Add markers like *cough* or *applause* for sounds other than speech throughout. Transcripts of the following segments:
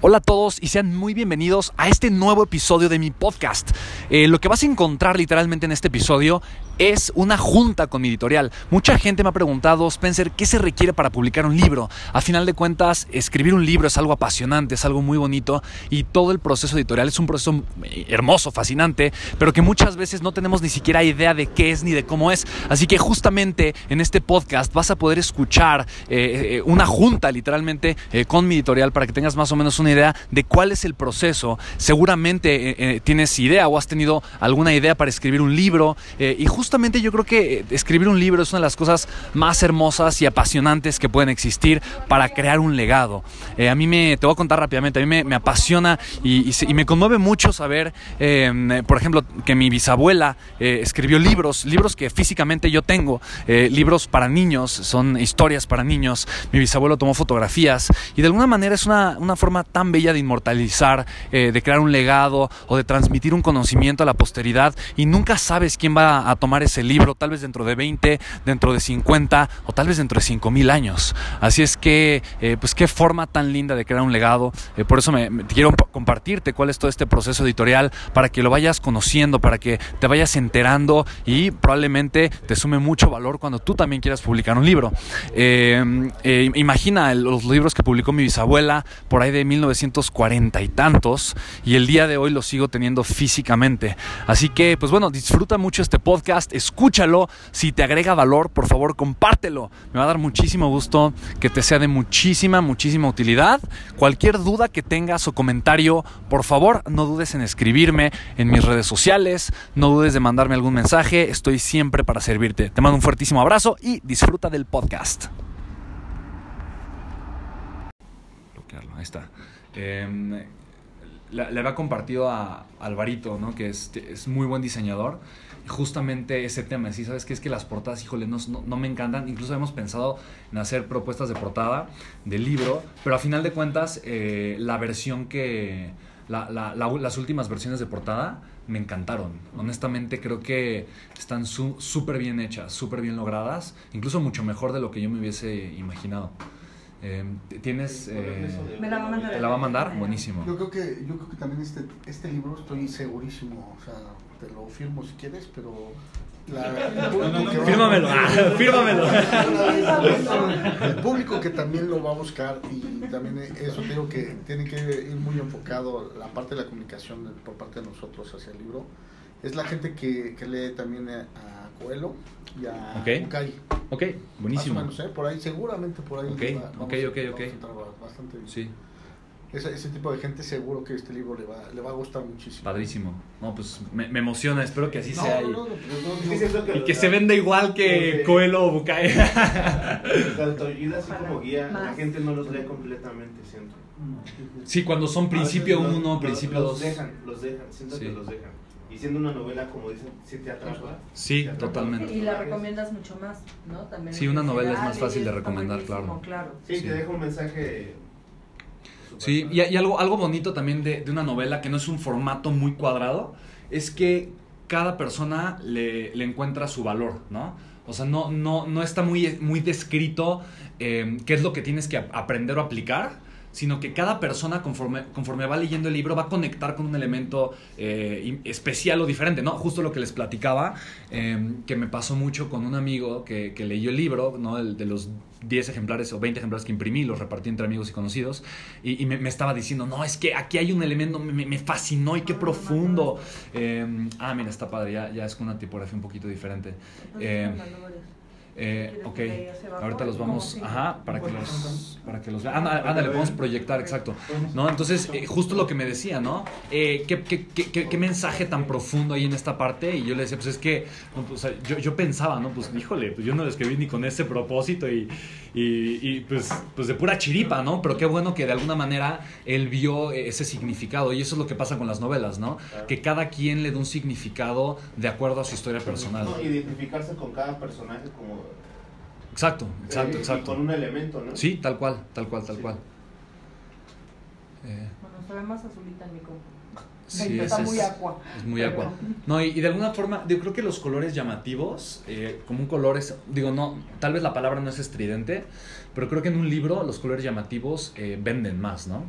Hola a todos y sean muy bienvenidos a este nuevo episodio de mi podcast. Eh, lo que vas a encontrar literalmente en este episodio es una junta con mi editorial. Mucha gente me ha preguntado, Spencer, ¿qué se requiere para publicar un libro? A final de cuentas, escribir un libro es algo apasionante, es algo muy bonito y todo el proceso editorial es un proceso eh, hermoso, fascinante, pero que muchas veces no tenemos ni siquiera idea de qué es ni de cómo es. Así que justamente en este podcast vas a poder escuchar eh, una junta literalmente con mi editorial para que tengas más o menos una idea de cuál es el proceso. Seguramente tienes idea o has tenido alguna idea para escribir un libro y justamente yo creo que eh, escribir un libro es una de las cosas más hermosas y apasionantes que pueden existir para crear un legado. Eh, a mí me, te voy a contar rápidamente, a mí me, apasiona y, me conmueve mucho saber, em, por ejemplo, que mi bisabuela eh, escribió libros, libros que físicamente yo tengo, libros para niños, son historias para niños. Mi bisabuelo tomó fotografías y de alguna manera es una, una forma tan bella de inmortalizar, de crear un legado o de transmitir un conocimiento a la posteridad y nunca sabes quién va a tomar ese libro, tal vez dentro de 20, dentro de 50 o tal vez dentro de 5 mil años. Así es que, eh, pues qué forma tan linda de crear un legado. Eh, por eso me, quiero compartirte cuál es todo este proceso editorial para que lo vayas conociendo, para que te vayas enterando y probablemente te sume mucho valor cuando tú también quieras publicar un libro. Eh, imagina los libros que publicó mi bisabuela por ahí de 1940 y tantos y el día de hoy los sigo teniendo físicamente. Así que, pues bueno, disfruta mucho este podcast escúchalo. Si te agrega valor, por favor, compártelo. Me va a dar muchísimo gusto que te sea de muchísima, muchísima utilidad. Cualquier duda que tengas o comentario, por favor, no dudes en escribirme en mis redes sociales. No dudes de mandarme algún mensaje. Estoy siempre para servirte. Te mando un fuertísimo abrazo y disfruta del podcast. Ahí está. Em, le, había compartido a Alvarito, ¿no? que es, es muy buen diseñador justamente ese tema. Sí, sabes que es que las portadas, híjole, no, no, me encantan. Incluso hemos pensado en hacer propuestas de portada del libro, pero a final de cuentas, eh, la versión que. las últimas versiones de portada me encantaron. Honestamente, creo que están súper bien hechas, súper bien logradas, incluso mucho mejor de lo que yo me hubiese imaginado. Em, ¿Tienes...? Eh, ¿Me la va a mandar? ¿Te la va a mandar? Buenísimo. Yo creo que, yo creo que también este, este libro estoy segurísimo, o sea, te lo firmo si quieres, pero... fírmamelo, *laughs* fírmamelo. El público que también lo va a buscar y también eso digo que tiene que ir muy enfocado la parte de la comunicación por parte de nosotros hacia el libro. Es la gente que, que lee también a Coelho y a okay. Ok, buenísimo. Más o menos, ¿eh? por ahí, seguramente por ahí. Ok, ok, ok, ok. Bastante bien. Sí. Ese, ese, tipo de gente seguro que este libro le va, le va a gustar muchísimo. Padrísimo. No, pues me, me emociona, espero que así sea. y, que, se venda igual que Coelho o Bucay. *laughs* Tanto así como guía, la gente no los lee completamente, siento. Sí, cuando son principio 1, principio 2. Los dejan, los dejan, siento que los dejan. Y siendo una novela, como dicen, si te atrapa. Sí, totalmente. Y la recomiendas mucho más, ¿no? También sí, una novela es más fácil de recomendar, claro. Sí, te deja un mensaje Sí, y, y, algo, algo bonito también de, de, una novela que no es un formato muy cuadrado, es que cada persona le, le encuentra su valor, ¿no? O sea, no, no, no está muy, muy descrito eh, qué es lo que tienes que aprender o aplicar, sino que cada persona conforme, conforme va leyendo el libro va a conectar con un elemento eh, especial o diferente, ¿no? Justo lo que les platicaba, eh, que me pasó mucho con un amigo que, que leyó el libro, ¿no? El de los 10 ejemplares o 20 ejemplares que imprimí, los repartí entre amigos y conocidos, y, y me, me estaba diciendo, no, es que aquí hay un elemento, me, me- me fascinó y qué profundo. Eh, ah, mira, está padre, ya, ya es con una tipografía un poquito diferente. Eh, ok, ahorita los vamos, ajá, para que los, para que los vean. Ándale, ándale, vamos a proyectar, exacto. ¿No? Entonces, eh, justo lo que me decía, ¿no? Eh, ¿qué, qué, qué, qué- qué mensaje tan profundo hay en esta parte? Y yo le decía, pues es que, no, pues, yo, yo pensaba, ¿no? Pues, híjole, pues yo no lo escribí ni con ese propósito y, y, y, pues, pues de pura chiripa, ¿no? Pero qué bueno que de alguna manera él vio ese significado. Y eso es lo que pasa con las novelas, ¿no? Que cada quien le da un significado de acuerdo a su historia personal. No, identificarse con cada personaje como... Exacto, exacto, eh, y exacto. con un elemento, ¿no? Sí, tal cual, tal cual, tal Sí. cual. Eh, Bueno, se ve más azulita en mi compu. sí, Está ese muy es, aqua. es muy aqua. No, y, y de alguna forma, yo creo que los colores llamativos, eh, como un color es, digo, no, tal vez la palabra no es estridente, pero creo que en un libro los colores llamativos eh, venden más, ¿no?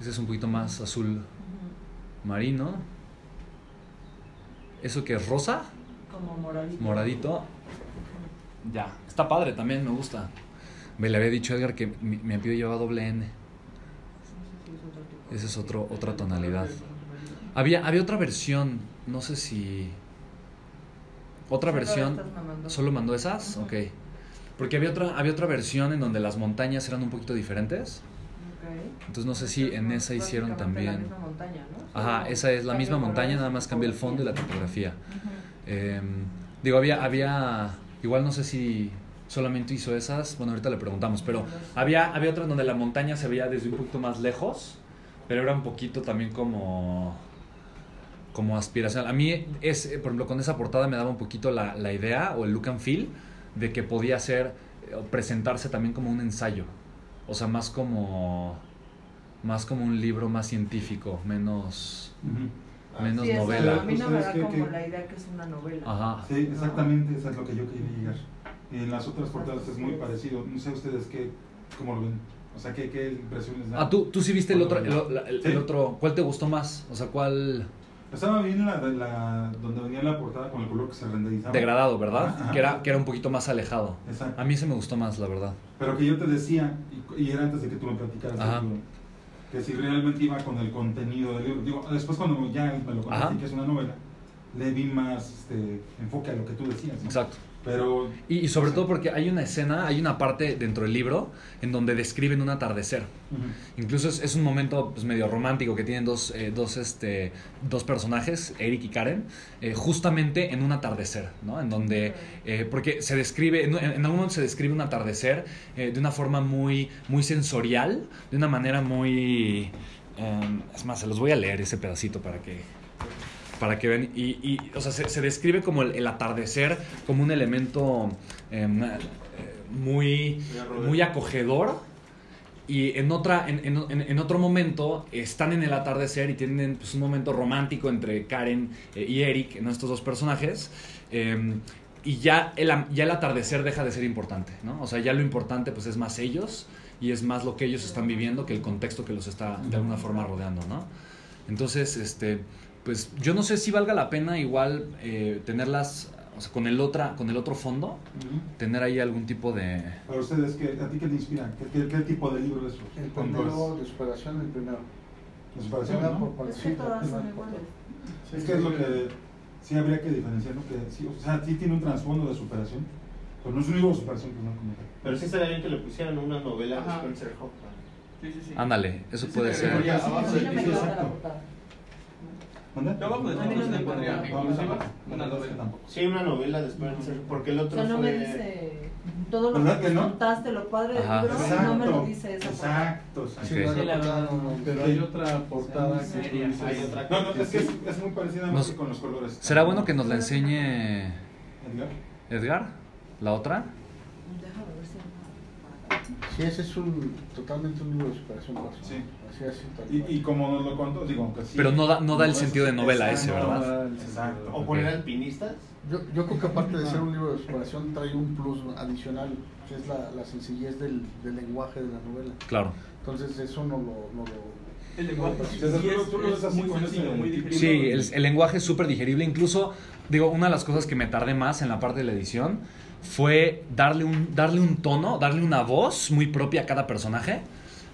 Ese es un poquito más azul marino. ¿Eso que es rosa? Como moradito. Moradito. Ya, está padre también, me gusta. Me le había dicho a Edgar que mi, mi apellido lleva doble N. Esa es otro, otra tonalidad. Había, había otra versión, no sé si... Otra Solo versión... mandó. ¿Solo mandó esas? Ok. Porque había otra, había otra versión en donde las montañas eran un poquito diferentes. Ok. Entonces no sé si en esa hicieron Prácticamente La también... misma montaña, ¿no? Ajá, esa es la misma montaña, nada más cambia el fondo y la tipografía. Ujú. Eh, digo, había, había, igual no sé si solamente hizo esas, bueno, ahorita le preguntamos, pero había, había otra donde la montaña se veía desde un poquito más lejos, pero era un poquito también como, como aspiracional. A mí, es, eh, por ejemplo, con esa portada me daba un poquito la, la idea o el look and feel de que podía ser, eh, presentarse también como un ensayo, o sea, más como, más como un libro más científico, menos, menos Sí, es- novela. A mí no me da ¿Ustedes qué- como la idea que es una novela. Ajá. Sí, exactamente, eso es lo que yo quería llegar. En las otras portadas es muy parecido. No sé ustedes qué, cómo lo ven. O sea, qué, qué impresiones dan. Ah, ¿tú, tú sí viste el otro, el, el- el Sí. otro, ¿cuál te gustó más? O sea, ¿cuál Estaba bien la, la donde venía la portada con el color que se renderizaba. degradado, verdad? Ajá. Que era, que era un poquito más alejado. Exacto. A mí se me gustó más, la verdad. Pero que yo te decía, y, y era antes de que tú me platicaras, Ajá. que si realmente iba con el contenido del libro. Digo, después cuando ya me lo conocí que es una novela, le vi más este, enfoque a lo que tú decías. ¿no? Exacto. Pero Y, y sobre todo porque hay una escena, hay una parte dentro del libro en donde describen un atardecer. Incluso es, es un momento pues, medio romántico que tienen dos, eh, dos, este, dos personajes, Eric y Karen, eh, justamente en un atardecer, ¿no? En donde, eh, porque se describe, en, en algún momento se describe un atardecer de una forma muy, muy sensorial, de una manera muy... em, es más, se los voy a leer ese pedacito para que, para que vean. Y, y, o sea, se, se describe como el, el atardecer como un elemento em, eh, muy, muy acogedor. Y en, otra, en, en- en- otro momento están en el atardecer y tienen pues, un momento romántico entre Karen eh, y Eric, ¿no? estos dos personajes. em, y ya el, ya el atardecer deja de ser importante, ¿no? O sea, ya lo importante pues es más ellos y es más lo que ellos están viviendo que el contexto que los está de alguna forma rodeando, ¿no? Entonces, este, pues yo no sé si valga la pena igual eh, tenerlas, o sea, con el, otra, con el otro fondo, ujú. tener ahí algún tipo de... Para ustedes, ¿qué, ¿a ti qué te inspira? ¿Qué, qué, qué tipo de libro es? El ¿Con primero de superación, el primero. De superación, ¿no? por Es que todas partida, son por- iguales. Es que es lo que sí habría que diferenciar, ¿no? Que sí, o sea, sí tiene un trasfondo de superación, pero no es un libro de superación, pues no como tal. Pero sí estaría bien que le pusieran una novela Ajá. de Spencer Hoffman. Sí, sí, sí. Ándale, eso Sí, puede sí, ser. abajo del la exacto. Porque el O otro sea, no fue... me dice todo lo ¿Verdad que que no? contaste, lo padre del libro, no me lo dice esa. Exacto, exacto. Sí, Ok. no, Sí, la no, verdad, no, no, pero hay otra portada que dices. Hay otra No, no, es que es, es muy parecida Nos- con los colores. ¿Será bueno que nos la enseñe Edgar? Edgar? ¿La otra? Déjame ver si. Sí, ese es un, totalmente un libro de superación personal. Sí. Así, Y, como nos lo contó, digo, aunque sí. Pero no da- no da el es- sentido de novela ese, ¿verdad? no da el sentido Exacto. O poner alpinistas. Yo, yo creo que aparte de ser un libro de superación, trae un plus adicional, que es la, la sencillez del, del lenguaje de la novela. Claro. Entonces, eso no lo. No lo El lenguaje Sí, sí, el lenguaje es súper digerible. Incluso, digo, una de las cosas que me tardé más en la parte de la edición fue darle un, darle un tono, darle una voz muy propia a cada personaje,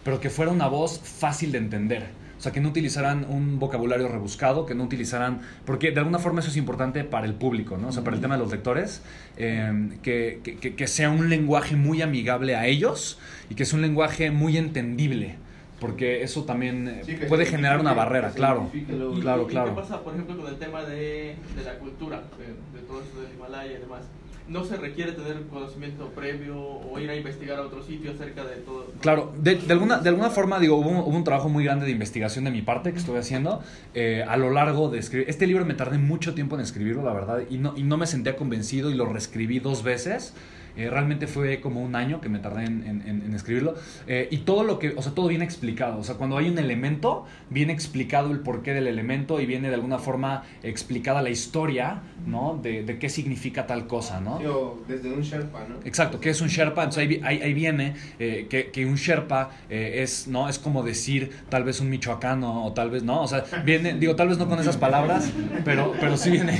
pero que fuera una voz fácil de entender. O sea, que no utilizaran un vocabulario rebuscado, que no utilizaran... Porque de alguna forma eso es importante para el público, ¿no? O sea, para el tema de los lectores, eh, que, que- que- sea un lenguaje muy amigable a ellos y que sea un lenguaje muy entendible. Porque eso también eh, Sí, puede generar una barrera, claro. lo- Claro, y claro. ¿Qué pasa, por ejemplo, con el tema de, de la cultura, de, de todo esto del Himalaya y demás? No se requiere tener conocimiento previo o ir a investigar a otro sitio acerca de todo. Claro, de, de alguna, de alguna forma, digo, hubo, hubo un trabajo muy grande de investigación de mi parte que estuve haciendo eh, a lo largo de escribir. Este libro me tardé mucho tiempo en escribirlo, la verdad, y no, y no me sentía convencido y lo reescribí dos veces. Eh, realmente fue como un año que me tardé en, en- en- escribirlo. Eh, y todo lo que, o sea, todo viene explicado. O sea, cuando hay un elemento, viene explicado el porqué del elemento y viene de alguna forma explicada la historia, ¿no? De, de qué significa tal cosa, ¿no? Sí, o desde un Sherpa, ¿no? Exacto, que es un Sherpa? Entonces ahí, ahí, ahí viene eh, que, que un Sherpa eh, es, ¿no? es como decir tal vez un michoacano o tal vez, ¿no? O sea, viene, digo, tal vez no con esas palabras, pero, pero sí viene.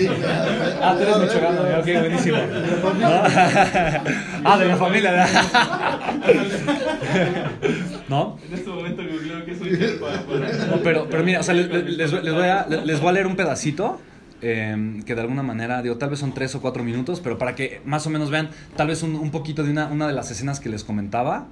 Ah, tú eres michoacano, ok, buenísimo. ¿No? Ah, de la familia. *laughs* ¿No? En este momento googleo que para- No, pero, pero mira, o sea, les, les- les voy a, les voy a leer un pedacito. eh, que de alguna manera, digo, tal vez son tres o cuatro minutos, pero para que más o menos vean tal vez un, un poquito de una, una de las escenas que les comentaba,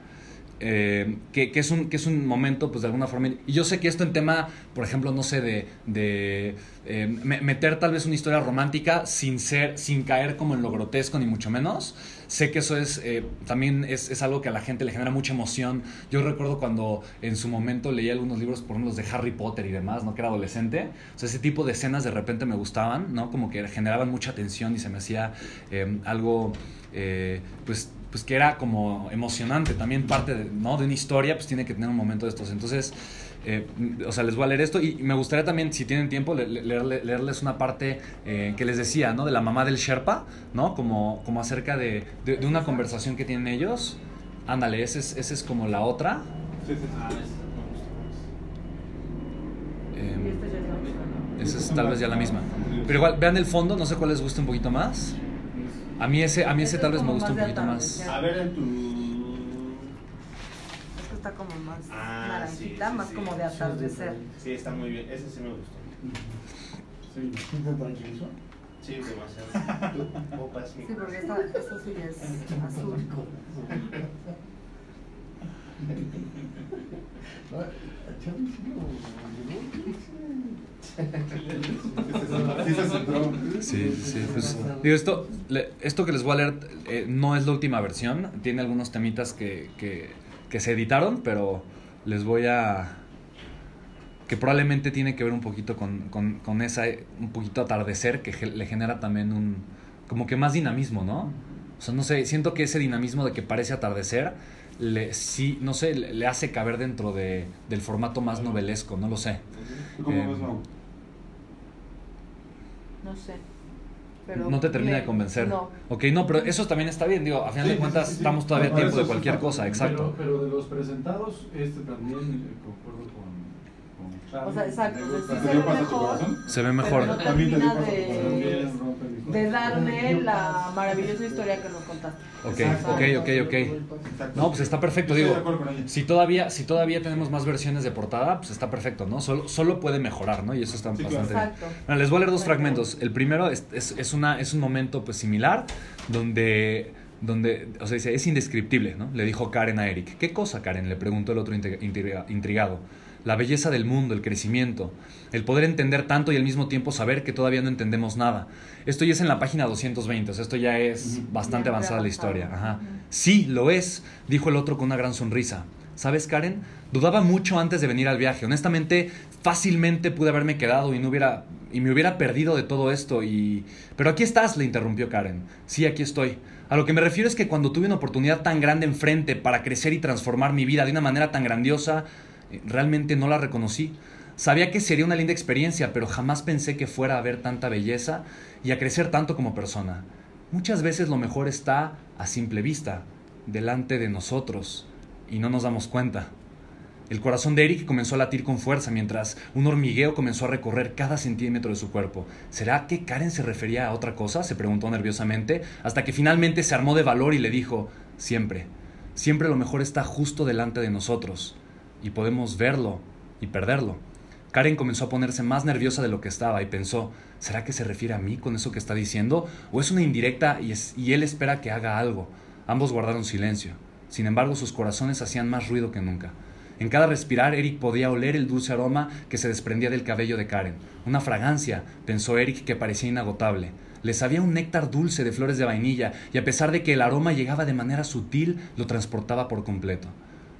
eh, que, que es un, que es un momento, pues de alguna forma, y yo sé que esto en tema, por ejemplo, no sé, de, de eh, me- meter tal vez una historia romántica sin ser, sin caer como en lo grotesco, ni mucho menos, sé que eso es, eh, también es, es algo que a la gente le genera mucha emoción. Yo recuerdo cuando en su momento leí algunos libros, por ejemplo, los de Harry Potter y demás, ¿no? Que era adolescente. O sea, ese tipo de escenas de repente me gustaban, ¿no? Como que generaban mucha tensión y se me hacía eh, algo, eh, pues, pues que era como emocionante. También parte de, ¿no? de una historia, pues tiene que tener un momento de estos. Entonces, eh, o sea, les voy a leer esto y me gustaría también, si tienen tiempo, le- le- leerle- leerles una parte eh, que les decía, ¿no? De la mamá del Sherpa, ¿no? Como, como acerca de, de- de una conversación que tienen ellos. Ándale, esa es, esa es como la otra. Sí, sí, sí. Ah, es- me gusta más. Eh, Y esta ya es la misma, ¿no? esa es tal vez ya la misma. Pero igual, vean el fondo, no sé cuál les gusta un poquito más. A mí ese, a mí ese Ese tal es vez me gusta un poquito más. A ver en tu... Está como más Ah, naranjita, sí, sí, más sí. como de atardecer. Sí, está muy bien. Ese sí me gustó. Sí. ¿Sí te tranquilizó? Sí, demasiado. *laughs* Opas, Sí, porque esta, esto sí es azul. *laughs* Sí. Sí, sí, sí. Pues, digo, esto, le- esto que les voy a leer eh, no es la última versión. Tiene algunos temitas que, que, que se editaron, pero les voy a... que probablemente tiene que ver un poquito con, con, con esa, un poquito atardecer que ge- le genera también un, como que más dinamismo, ¿no? O sea, no sé, siento que ese dinamismo de que parece atardecer, le, sí, no sé, le, le hace caber dentro de, del formato más novelesco, no lo sé. ¿Tú cómo Eh, ves? No sé. Pero no te termina me- de convencer. No. Ok, no, pero eso también está bien, digo, a final Sí, de cuentas sí, sí. estamos todavía a tiempo de cualquier cosa, exacto. Pero, pero de los presentados, este también eh, concuerdo con. O sea, exacto, o sea, sí ¿Te se ve mejor. Se ve mejor. Pero no termina de, de darle la maravillosa historia que nos contaste. Ok, Exacto. ok, ok. No, pues está perfecto, digo. Si todavía, si todavía tenemos más versiones de portada, pues está perfecto, ¿no? Solo, solo puede mejorar, ¿no? Y eso está Sí, bastante claro. bien. Exacto. Bueno, les voy a leer dos fragmentos. El primero es, es, es una, es un momento pues similar donde, donde, o sea, dice, es indescriptible, ¿no? Le dijo Karen a Eric. ¿Qué cosa, Karen? Le preguntó el otro intri- intriga- intrigado. La belleza del mundo, el crecimiento, el poder entender tanto y al mismo tiempo saber que todavía no entendemos nada. Esto ya es en la página 220, o sea, esto ya es bastante Ya avanzada la historia. Ajá. Sí, lo es, dijo el otro con una gran sonrisa. ¿Sabes, Karen? Dudaba mucho antes de venir al viaje. Honestamente, fácilmente pude haberme quedado y no hubiera y me hubiera perdido de todo esto y pero aquí estás, le interrumpió Karen. Sí, aquí estoy. A lo que me refiero es que cuando tuve una oportunidad tan grande enfrente para crecer y transformar mi vida de una manera tan grandiosa, realmente no la reconocí. Sabía que sería una linda experiencia, pero jamás pensé que fuera a ver tanta belleza y a crecer tanto como persona. Muchas veces lo mejor está a simple vista, delante de nosotros, y no nos damos cuenta. El corazón de Eric comenzó a latir con fuerza mientras un hormigueo comenzó a recorrer cada centímetro de su cuerpo. ¿Será que Karen se refería a otra cosa? se preguntó nerviosamente, hasta que finalmente se armó de valor y le dijo, siempre, siempre lo mejor está justo delante de nosotros, y podemos verlo y perderlo. Karen comenzó a ponerse más nerviosa de lo que estaba y pensó, ¿será que se refiere a mí con eso que está diciendo? ¿O es una indirecta y, y él espera que haga algo? Ambos guardaron silencio. Sin embargo, sus corazones hacían más ruido que nunca. En cada respirar, Eric podía oler el dulce aroma que se desprendía del cabello de Karen. Una fragancia, pensó Eric, que parecía inagotable. Le sabía un néctar dulce de flores de vainilla, y a pesar de que el aroma llegaba de manera sutil, lo transportaba por completo.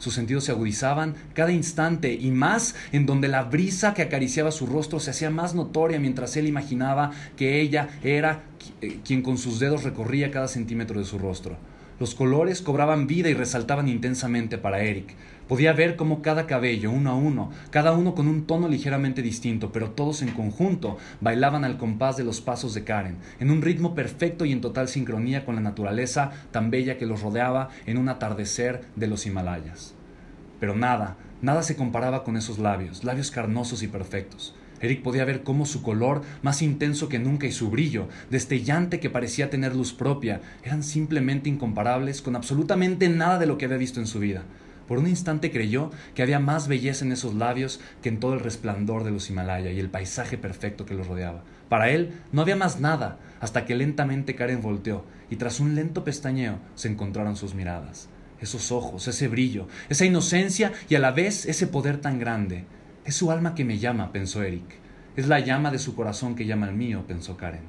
Sus sentidos se agudizaban cada instante y más en donde la brisa que acariciaba su rostro se hacía más notoria mientras él imaginaba que ella era eh, quien con sus dedos recorría cada centímetro de su rostro. Los colores cobraban vida y resaltaban intensamente para Eric. Podía ver cómo cada cabello, uno a uno, cada uno con un tono ligeramente distinto, pero todos en conjunto, bailaban al compás de los pasos de Karen, en un ritmo perfecto y en total sincronía con la naturaleza tan bella que los rodeaba en un atardecer de los Himalayas. Pero nada, nada se comparaba con esos labios, labios carnosos y perfectos. Eric podía ver cómo su color, más intenso que nunca, y su brillo, destellante que parecía tener luz propia, eran simplemente incomparables con absolutamente nada de lo que había visto en su vida. Por un instante creyó que había más belleza en esos labios que en todo el resplandor de los Himalaya y el paisaje perfecto que los rodeaba. Para él no había más nada, hasta que lentamente Karen volteó, y tras un lento pestañeo se encontraron sus miradas. Esos ojos, ese brillo, esa inocencia y a la vez ese poder tan grande. Es su alma que me llama, pensó Eric. Es la llama de su corazón que llama al mío, pensó Karen.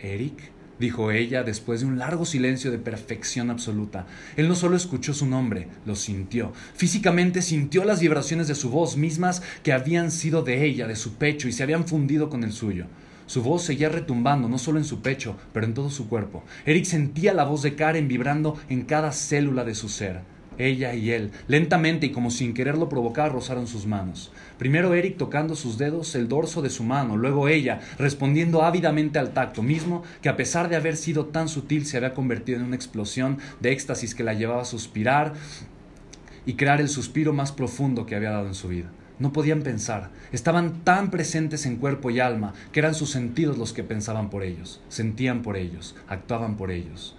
¿Eric? Dijo ella después de un largo silencio de perfección absoluta. Él no solo escuchó su nombre, lo sintió. Físicamente sintió las vibraciones de su voz mismas que habían sido de ella, de su pecho, y se habían fundido con el suyo. Su voz seguía retumbando no solo en su pecho, pero en todo su cuerpo. Eric sentía la voz de Karen vibrando en cada célula de su ser. Ella y él, lentamente y como sin quererlo provocar, rozaron sus manos. Primero Eric tocando sus dedos el dorso de su mano, luego ella respondiendo ávidamente al tacto, mismo que a pesar de haber sido tan sutil se había convertido en una explosión de éxtasis que la llevaba a suspirar y crear el suspiro más profundo que había dado en su vida. No podían pensar, estaban tan presentes en cuerpo y alma que eran sus sentidos los que pensaban por ellos, sentían por ellos, actuaban por ellos.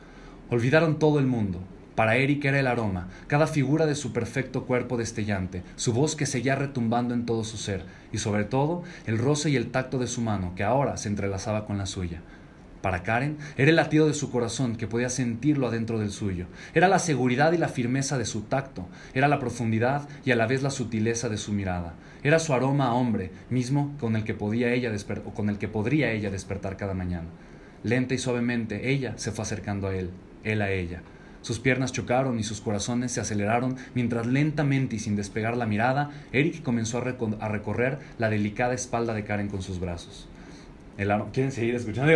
Olvidaron todo el mundo, para Eric era el aroma, cada figura de su perfecto cuerpo destellante, su voz que seguía retumbando en todo su ser, y sobre todo el roce y el tacto de su mano, que ahora se entrelazaba con la suya. Para Karen era el latido de su corazón que podía sentirlo adentro del suyo. Era la seguridad y la firmeza de su tacto. Era la profundidad y a la vez la sutileza de su mirada. Era su aroma a hombre, mismo con el que podía ella con el que podría ella despertar cada mañana. Lenta y suavemente ella se fue acercando a él, él a ella. Sus piernas chocaron y sus corazones se aceleraron mientras lentamente y sin despegar la mirada, Eric comenzó a, recorrer la delicada espalda de Karen con sus brazos. El ¿Quieren seguir escuchando?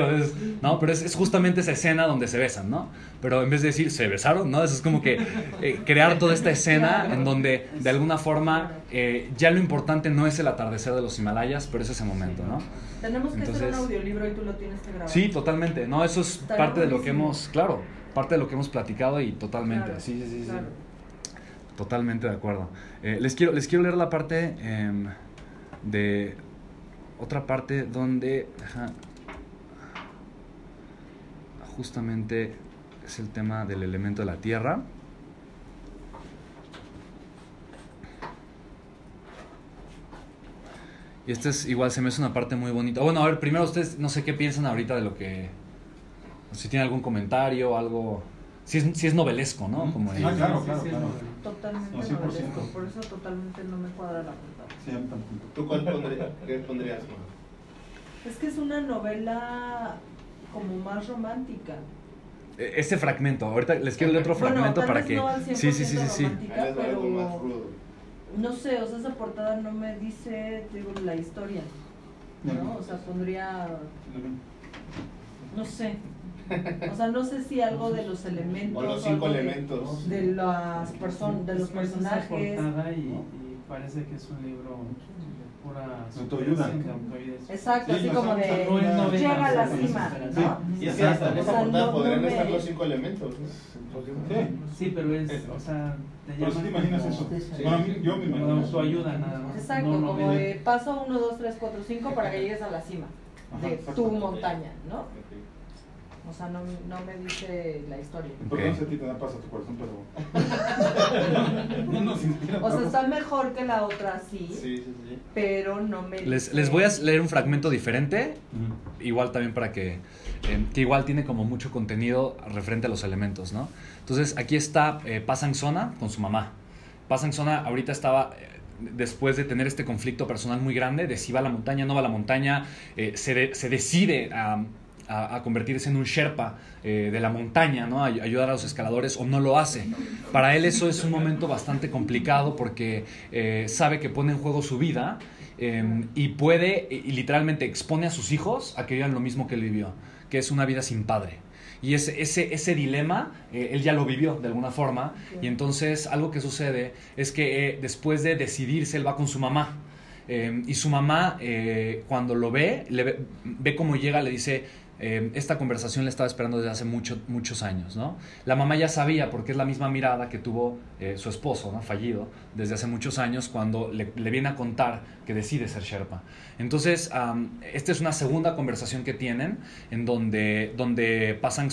no, pero es, justamente esa escena donde se besan, ¿no? Pero en vez de decir se besaron, ¿no? Eso es como que eh, crear toda esta escena en donde de alguna forma eh, ya lo importante no es el atardecer de los Himalayas, pero es ese momento, ¿no? Tenemos que hacer un audiolibro y tú lo tienes que grabar. Sí, totalmente. No, eso es parte de lo que hemos, claro parte de lo que hemos platicado y totalmente, sí, sí, sí, sí. Totalmente de acuerdo. Eh, les, quiero, les quiero leer la parte em, de otra parte donde justamente es el tema del elemento de la tierra. Y esta es igual, se me hace una parte muy bonita. Bueno, a ver, primero ustedes, no sé qué piensan ahorita de lo que si tiene algún comentario, algo... Si es, si es novelesco, ¿no? Como ah, claro, claro, claro. Totalmente novelesco, por eso totalmente no me cuadra la portada. Sí, ¿Tú cuál pondrías, qué pondrías? Es que es una novela como más romántica. E, este fragmento, ahorita les quiero leer otro fragmento para que... sí, sí, sí, sí, sí. Pero, no sé, o sea, esa portada no me dice, digo, la historia. ¿no? O sea, pondría no sé. *laughs* O sea, no sé si algo de los elementos. O los cinco elementos. De, las personas, de los personajes. y, y parece que es un libro pura autoayuda. Exacto, así como de no llega a la cima, ¿no? Y es que hasta en esa portada podrían estar los cinco elementos, Sí, pero es, o sea, te llaman. te imaginas eso? Bueno, yo me imagino. Autoayuda nada más. Exacto, como de paso 1, 2, 3, 4, 5 para que llegues a la cima de tu montaña, ¿no? O sea, no, no me dice la historia. Porque no sé a ti te da paz a tu corazón, pero. *laughs* no nos inspira. O sea, está mejor que la otra, sí. Sí, sí, sí. Pero no me. Les, les voy a leer un fragmento diferente. Igual también para que. Eh, que igual tiene como mucho contenido referente a los elementos, ¿no? Entonces, aquí está eh, Pasan Zona con su mamá. Pasan Zona ahorita estaba. Eh, después de tener este conflicto personal muy grande, de si va a la montaña, no va a la montaña, eh, se, se, decide a a, convertirse en un Sherpa eh, de la montaña, ¿no? A, ayudar a los escaladores o no lo hace. Para él eso es un momento bastante complicado porque eh, sabe que pone en juego su vida em, y puede, y, literalmente expone a sus hijos a que vivan lo mismo que él vivió, que es una vida sin padre. Y ese, ese, ese dilema, eh, él ya lo vivió de alguna forma, y entonces algo que sucede es que después de decidirse, él va con su mamá. Em, y su mamá, cuando lo ve, le ve, ve cómo llega, le dice, Em, esta conversación la estaba esperando desde hace mucho, muchos años, ¿no? La mamá ya sabía, porque es la misma mirada que tuvo eh, su esposo, ¿no? Fallido, desde hace muchos años, cuando le, viene a contar que decide ser Sherpa. Entonces, esta es una segunda conversación que tienen, en donde, donde Pasang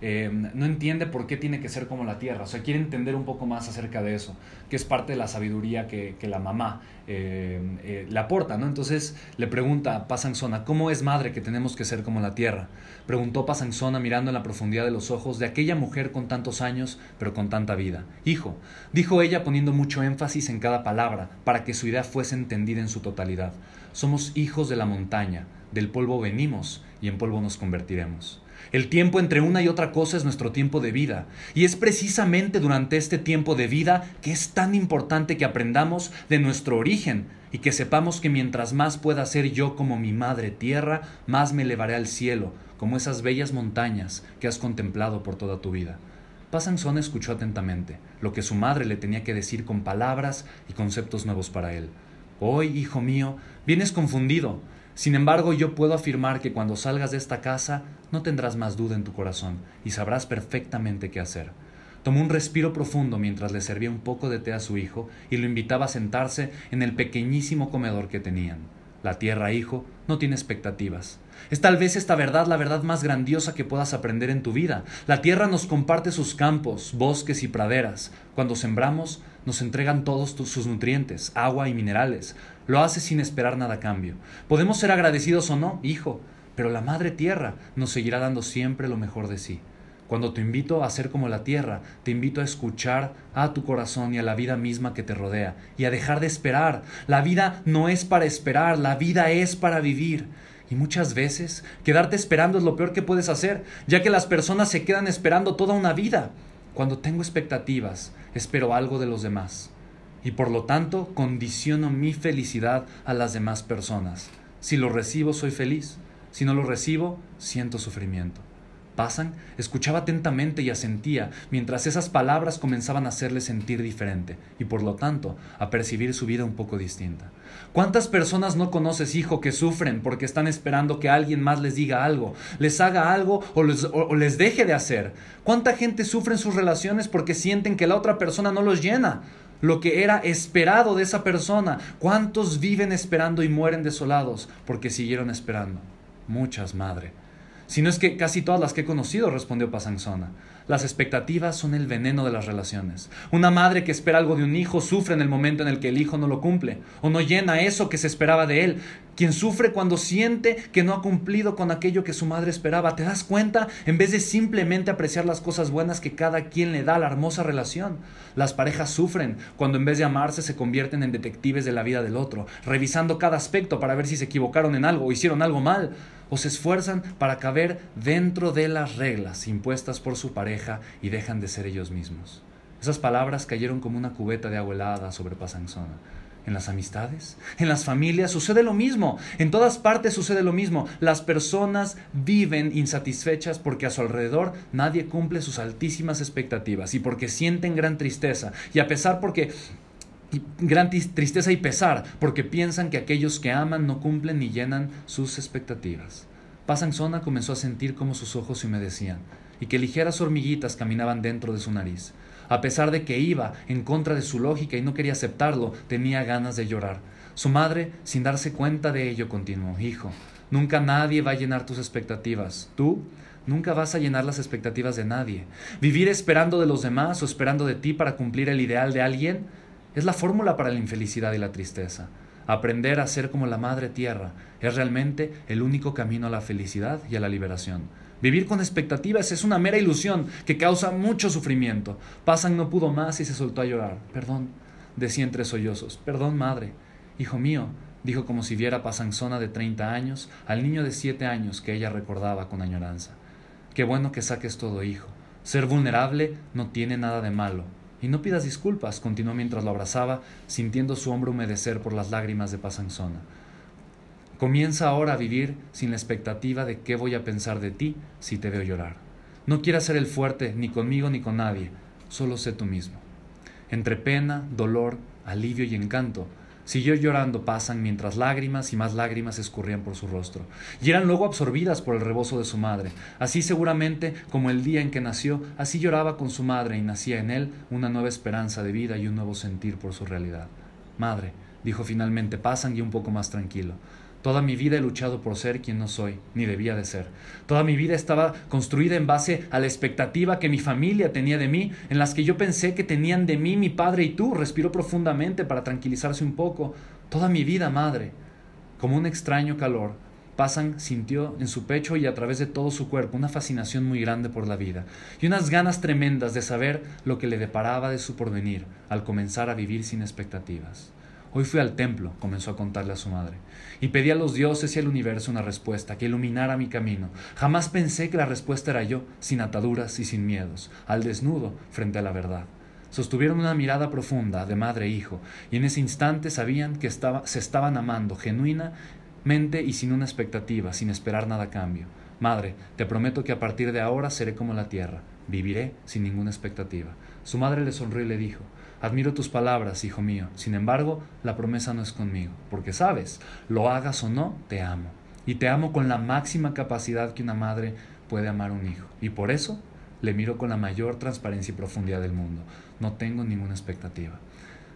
em, no entiende por qué tiene que ser como la tierra, o sea, quiere entender un poco más acerca de eso, que es parte de la sabiduría que, la mamá em, eh, le aporta, ¿no? Entonces le pregunta a Pasang ¿cómo es madre que tenemos que ser como la tierra? Preguntó Pasanzona mirando en la profundidad de los ojos de aquella mujer con tantos años, pero con tanta vida. Hijo, dijo ella poniendo mucho énfasis en cada palabra, para que su idea fuese entendida en su totalidad. Somos hijos de la montaña, del polvo venimos y en polvo nos convertiremos. El tiempo entre una y otra cosa es nuestro tiempo de vida. Y es precisamente durante este tiempo de vida que es tan importante que aprendamos de nuestro origen y que sepamos que mientras más pueda ser yo como mi madre tierra, más me elevaré al cielo, como esas bellas montañas que has contemplado por toda tu vida. Pasanzón escuchó atentamente lo que su madre le tenía que decir con palabras y conceptos nuevos para él. Hoy, hijo mío, vienes confundido. Sin embargo, yo puedo afirmar que cuando salgas de esta casa no tendrás más duda en tu corazón y sabrás perfectamente qué hacer. Tomó un respiro profundo mientras le servía un poco de té a su hijo y lo invitaba a sentarse en el pequeñísimo comedor que tenían. La tierra, hijo, no tiene expectativas. Es tal vez esta verdad la verdad más grandiosa que puedas aprender en tu vida. La tierra nos comparte sus campos, bosques y praderas. Cuando sembramos, nos entregan todos sus nutrientes, agua y minerales. Lo hace sin esperar nada a cambio. Podemos ser agradecidos o no, hijo, pero la madre tierra nos seguirá dando siempre lo mejor de sí. Cuando te invito a ser como la tierra, te invito a escuchar a tu corazón y a la vida misma que te rodea y a dejar de esperar. La vida no es para esperar, la vida es para vivir. Y muchas veces quedarte esperando es lo peor que puedes hacer, ya que las personas se quedan esperando toda una vida. Cuando tengo expectativas, espero algo de los demás. Y por lo tanto, condiciono mi felicidad a las demás personas. Si lo recibo, soy feliz. Si no lo recibo, siento sufrimiento pasan, escuchaba atentamente y asentía, mientras esas palabras comenzaban a hacerle sentir diferente, y por lo tanto a percibir su vida un poco distinta. ¿Cuántas personas no conoces, hijo, que sufren porque están esperando que alguien más les diga algo, les haga algo o les, o les deje de hacer? ¿Cuánta gente sufre en sus relaciones porque sienten que la otra persona no los llena? lo que era esperado de esa persona. ¿Cuántos viven esperando y mueren desolados porque siguieron esperando? Muchas, madre. Si no es que casi todas las que he conocido, respondió Pasanzona. Las expectativas son el veneno de las relaciones. Una madre que espera algo de un hijo sufre en el momento en el que el hijo no lo cumple o no llena eso que se esperaba de él. Quien sufre cuando siente que no ha cumplido con aquello que su madre esperaba. ¿Te das cuenta? En vez de simplemente apreciar las cosas buenas que cada quien le da a la hermosa relación. Las parejas sufren cuando en vez de amarse se convierten en detectives de la vida del otro, revisando cada aspecto para ver si se equivocaron en algo o hicieron algo mal o se esfuerzan para caber dentro de las reglas impuestas por su pareja y dejan de ser ellos mismos. Esas palabras cayeron como una cubeta de agua helada sobre Pasanzona. En las amistades, en las familias sucede lo mismo, en todas partes sucede lo mismo. Las personas viven insatisfechas porque a su alrededor nadie cumple sus altísimas expectativas y porque sienten gran tristeza y a pesar porque gran tristeza y pesar porque piensan que aquellos que aman no cumplen ni llenan sus expectativas. Zona comenzó a sentir como sus ojos se humedecían y que ligeras hormiguitas caminaban dentro de su nariz. A pesar de que iba en contra de su lógica y no quería aceptarlo, tenía ganas de llorar. Su madre, sin darse cuenta de ello, continuó Hijo, nunca nadie va a llenar tus expectativas. Tú nunca vas a llenar las expectativas de nadie. Vivir esperando de los demás o esperando de ti para cumplir el ideal de alguien es la fórmula para la infelicidad y la tristeza. Aprender a ser como la Madre Tierra es realmente el único camino a la felicidad y a la liberación. Vivir con expectativas es una mera ilusión que causa mucho sufrimiento. Pasan no pudo más y se soltó a llorar. Perdón, decía entre sollozos. Perdón, madre. Hijo mío, dijo como si viera Pasanzona de treinta años al niño de siete años que ella recordaba con añoranza. Qué bueno que saques todo, hijo. Ser vulnerable no tiene nada de malo. Y no pidas disculpas, continuó mientras lo abrazaba, sintiendo su hombro humedecer por las lágrimas de Pasanzona. Comienza ahora a vivir sin la expectativa de qué voy a pensar de ti si te veo llorar. No quieras ser el fuerte ni conmigo ni con nadie, solo sé tú mismo. Entre pena, dolor, alivio y encanto, Siguió llorando pasan mientras lágrimas y más lágrimas escurrían por su rostro, y eran luego absorbidas por el rebozo de su madre. Así seguramente como el día en que nació, así lloraba con su madre y nacía en él una nueva esperanza de vida y un nuevo sentir por su realidad. Madre, dijo finalmente Pasan y un poco más tranquilo, Toda mi vida he luchado por ser quien no soy, ni debía de ser. Toda mi vida estaba construida en base a la expectativa que mi familia tenía de mí, en las que yo pensé que tenían de mí mi padre y tú. Respiró profundamente para tranquilizarse un poco. Toda mi vida, madre. Como un extraño calor, Pasan sintió en su pecho y a través de todo su cuerpo una fascinación muy grande por la vida y unas ganas tremendas de saber lo que le deparaba de su porvenir al comenzar a vivir sin expectativas. Hoy fui al templo, comenzó a contarle a su madre, y pedí a los dioses y al universo una respuesta que iluminara mi camino. Jamás pensé que la respuesta era yo, sin ataduras y sin miedos, al desnudo frente a la verdad. Sostuvieron una mirada profunda de madre e hijo, y en ese instante sabían que se estaban amando genuinamente y sin una expectativa, sin esperar nada a cambio. Madre, te prometo que a partir de ahora seré como la tierra, viviré sin ninguna expectativa. Su madre le sonrió y le dijo, Admiro tus palabras, hijo mío. Sin embargo, la promesa no es conmigo, porque sabes, lo hagas o no, te amo. Y te amo con la máxima capacidad que una madre puede amar a un hijo. Y por eso le miro con la mayor transparencia y profundidad del mundo. No tengo ninguna expectativa.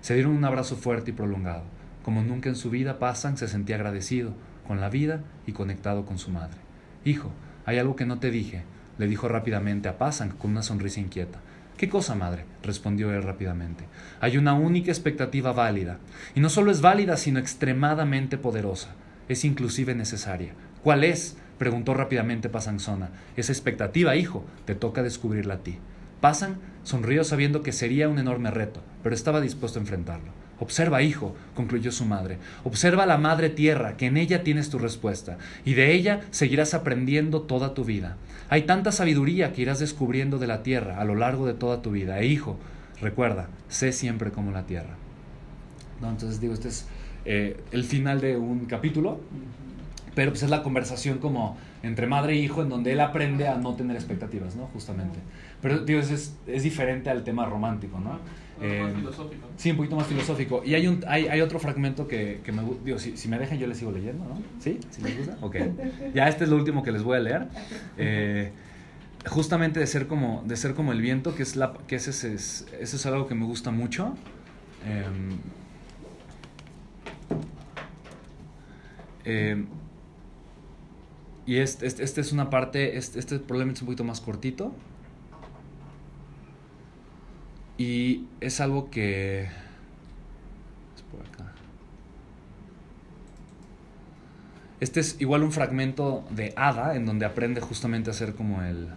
Se dieron un abrazo fuerte y prolongado. Como nunca en su vida, Pasan se sentía agradecido con la vida y conectado con su madre. Hijo, hay algo que no te dije, le dijo rápidamente a Pasan con una sonrisa inquieta. ¿Qué cosa, madre? respondió él rápidamente. Hay una única expectativa válida, y no solo es válida, sino extremadamente poderosa. Es inclusive necesaria. ¿Cuál es? preguntó rápidamente Pasanzona. Esa expectativa, hijo, te toca descubrirla a ti. Pasan sonrió sabiendo que sería un enorme reto, pero estaba dispuesto a enfrentarlo. Observa, hijo, concluyó su madre, observa la madre tierra, que en ella tienes tu respuesta, y de ella seguirás aprendiendo toda tu vida. Hay tanta sabiduría que irás descubriendo de la tierra a lo largo de toda tu vida. E hijo, recuerda, sé siempre como la tierra. ¿No? Entonces digo, este es eh, el final de un capítulo, pero pues es la conversación como entre madre e hijo en donde él aprende a no tener expectativas, ¿no? Justamente. Pero digo, es, es diferente al tema romántico, ¿no? Eh, filosófico. Sí, un poquito más filosófico. Y hay, un, hay, hay otro fragmento que, que me digo, si, si, me dejan yo les sigo leyendo, ¿no? ¿Sí? ¿Sí les gusta? Ok. Ya este es lo último que les voy a leer. Eh, justamente de ser como de ser como el viento, que es la que ese es, eso es algo que me gusta mucho. Em, em, y este, este, este, es una parte, este, este probablemente es un poquito más cortito. Y es algo que... Es por acá. Este es igual un fragmento de Ada, en donde aprende justamente a ser como el...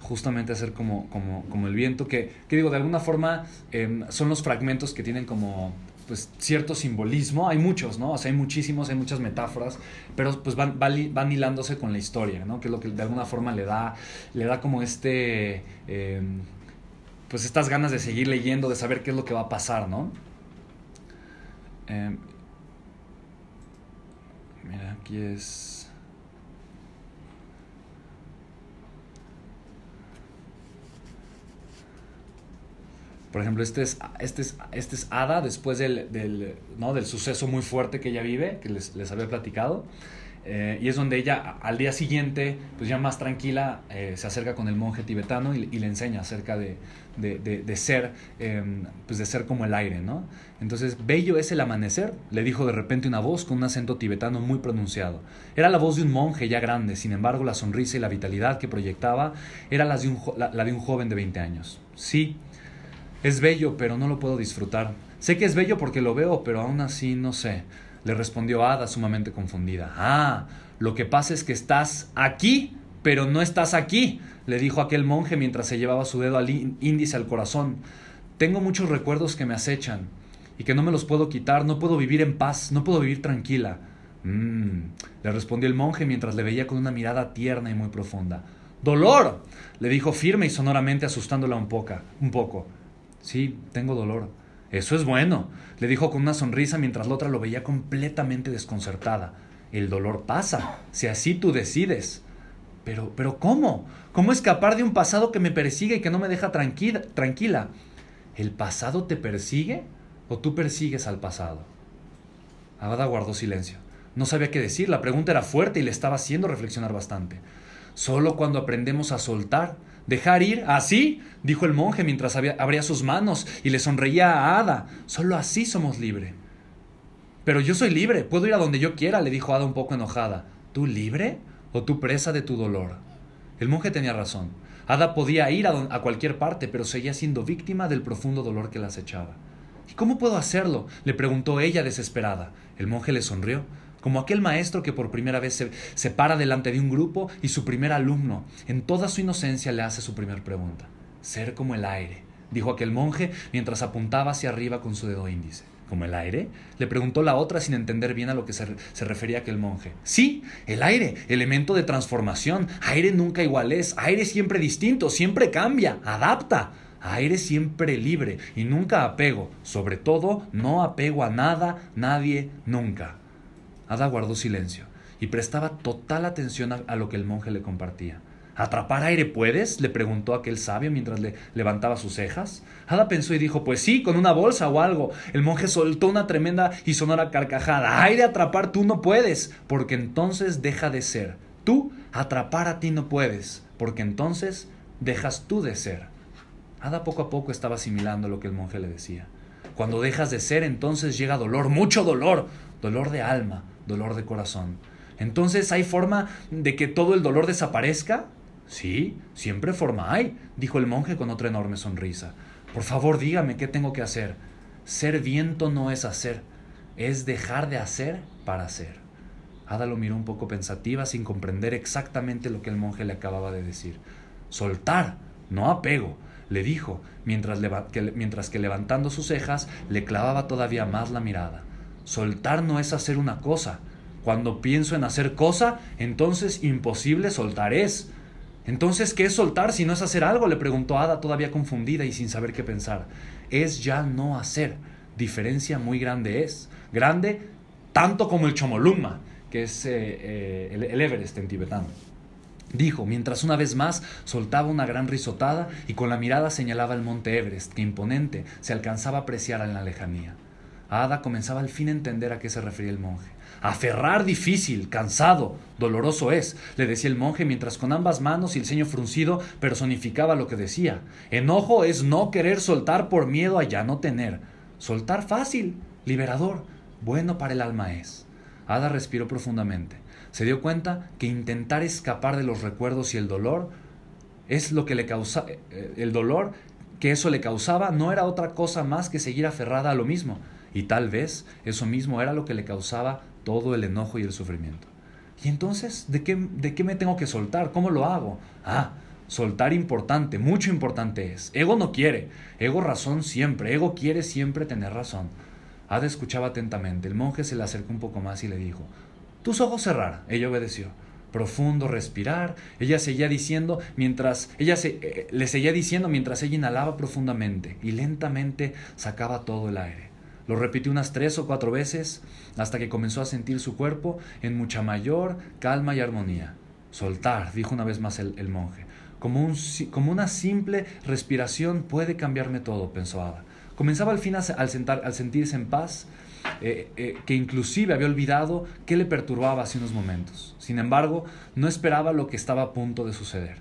Justamente a ser como, como, como el viento, que, que digo, de alguna forma em, son los fragmentos que tienen como pues cierto simbolismo, hay muchos, ¿no? O sea, hay muchísimos, hay muchas metáforas, pero pues van, van, hilándose con la historia, ¿no? Que es lo que de alguna forma le da, le da como este, em, pues estas ganas de seguir leyendo, de saber qué es lo que va a pasar, ¿no? Em, mira, aquí es... Por ejemplo, este es, este es, este es Ada después del, del, ¿no? del suceso muy fuerte que ella vive, que les, les había platicado. Eh, y es donde ella al día siguiente, pues ya más tranquila, eh, se acerca con el monje tibetano y, le enseña acerca de, de, ser, eh, pues de ser como el aire, ¿no? Entonces, bello es el amanecer, le dijo de repente una voz con un acento tibetano muy pronunciado. Era la voz de un monje ya grande, sin embargo, la sonrisa y la vitalidad que proyectaba era las de un, la, la de un joven de 20 años. Sí, es bello, pero no lo puedo disfrutar. Sé que es bello porque lo veo, pero aún así no sé. Le respondió Ada sumamente confundida. Ah, lo que pasa es que estás aquí, pero no estás aquí, le dijo aquel monje mientras se llevaba su dedo al índice al corazón. Tengo muchos recuerdos que me acechan y que no me los puedo quitar, no puedo vivir en paz, no puedo vivir tranquila. Mm, le respondió el monje mientras le veía con una mirada tierna y muy profunda. Dolor, le dijo firme y sonoramente asustándola un poco. Un poco. Sí, tengo dolor. Eso es bueno, le dijo con una sonrisa mientras la otra lo veía completamente desconcertada. El dolor pasa, si así tú decides. Pero, pero ¿cómo? ¿Cómo escapar de un pasado que me persigue y que no me deja tranquila? tranquila? ¿El pasado te persigue o tú persigues al pasado? Abada guardó silencio. No sabía qué decir, la pregunta era fuerte y le estaba haciendo reflexionar bastante. Solo cuando aprendemos a soltar, dejar ir, así, dijo el monje mientras abría sus manos y le sonreía a Ada. Solo así somos libres. Pero yo soy libre, puedo ir a donde yo quiera, le dijo Ada un poco enojada. ¿Tú libre o tú presa de tu dolor? El monje tenía razón. Ada podía ir a, cualquier parte, pero seguía siendo víctima del profundo dolor que la acechaba. ¿Y cómo puedo hacerlo? le preguntó ella desesperada. El monje le sonrió como aquel maestro que por primera vez se, para delante de un grupo y su primer alumno, en toda su inocencia, le hace su primera pregunta. Ser como el aire, dijo aquel monje mientras apuntaba hacia arriba con su dedo índice. ¿Como el aire? Le preguntó la otra sin entender bien a lo que se, refería aquel monje. Sí, el aire, elemento de transformación. Aire nunca igual es, aire siempre distinto, siempre cambia, adapta. Aire siempre libre y nunca apego. Sobre todo, no apego a nada, nadie, nunca. Ada guardó silencio y prestaba total atención a, lo que el monje le compartía. ¿Atrapar aire puedes? le preguntó aquel sabio mientras le levantaba sus cejas. Ada pensó y dijo, pues sí, con una bolsa o algo. El monje soltó una tremenda y sonora carcajada. Aire atrapar tú no puedes, porque entonces deja de ser. Tú atrapar a ti no puedes, porque entonces dejas tú de ser. Ada poco a poco estaba asimilando lo que el monje le decía. Cuando dejas de ser, entonces llega dolor, mucho dolor, dolor de alma, dolor de corazón. Entonces, ¿hay forma de que todo el dolor desaparezca? Sí, siempre forma hay, dijo el monje con otra enorme sonrisa. Por favor, dígame qué tengo que hacer. Ser viento no es hacer, es dejar de hacer para hacer. Ada lo miró un poco pensativa sin comprender exactamente lo que el monje le acababa de decir. Soltar, no apego, le dijo, mientras, que, mientras que levantando sus cejas le clavaba todavía más la mirada. Soltar no es hacer una cosa. Cuando pienso en hacer cosa, entonces imposible soltar es. Entonces, ¿qué es soltar si no es hacer algo? le preguntó Ada todavía confundida y sin saber qué pensar. Es ya no hacer. Diferencia muy grande es. Grande tanto como el Chomolungma, que es eh, eh, el, el Everest en tibetano. Dijo, mientras una vez más soltaba una gran risotada y con la mirada señalaba el monte Everest, que imponente se alcanzaba a apreciar en la lejanía. Ada comenzaba al fin a entender a qué se refería el monje. Aferrar difícil, cansado, doloroso es, le decía el monje mientras con ambas manos y el ceño fruncido personificaba lo que decía. Enojo es no querer soltar por miedo a ya no tener. Soltar fácil, liberador, bueno para el alma es. Ada respiró profundamente. Se dio cuenta que intentar escapar de los recuerdos y el dolor es lo que le causa el dolor que eso le causaba no era otra cosa más que seguir aferrada a lo mismo y tal vez eso mismo era lo que le causaba todo el enojo y el sufrimiento. ¿Y entonces de qué, de qué me tengo que soltar? ¿Cómo lo hago? Ah, soltar importante, mucho importante es. Ego no quiere, ego razón siempre, ego quiere siempre tener razón. Ada escuchaba atentamente. El monje se le acercó un poco más y le dijo, tus ojos cerrar. Ella obedeció. Profundo respirar. Ella seguía diciendo mientras ella se, eh, le seguía diciendo mientras ella inhalaba profundamente y lentamente sacaba todo el aire. Lo repitió unas tres o cuatro veces hasta que comenzó a sentir su cuerpo en mucha mayor calma y armonía. Soltar, dijo una vez más el, monje. Como, un, como, una simple respiración puede cambiarme todo, pensó Ada. Comenzaba al fin a, al, sentar, al sentirse en paz, eh, eh, que inclusive había olvidado qué le perturbaba hace unos momentos. Sin embargo, no esperaba lo que estaba a punto de suceder.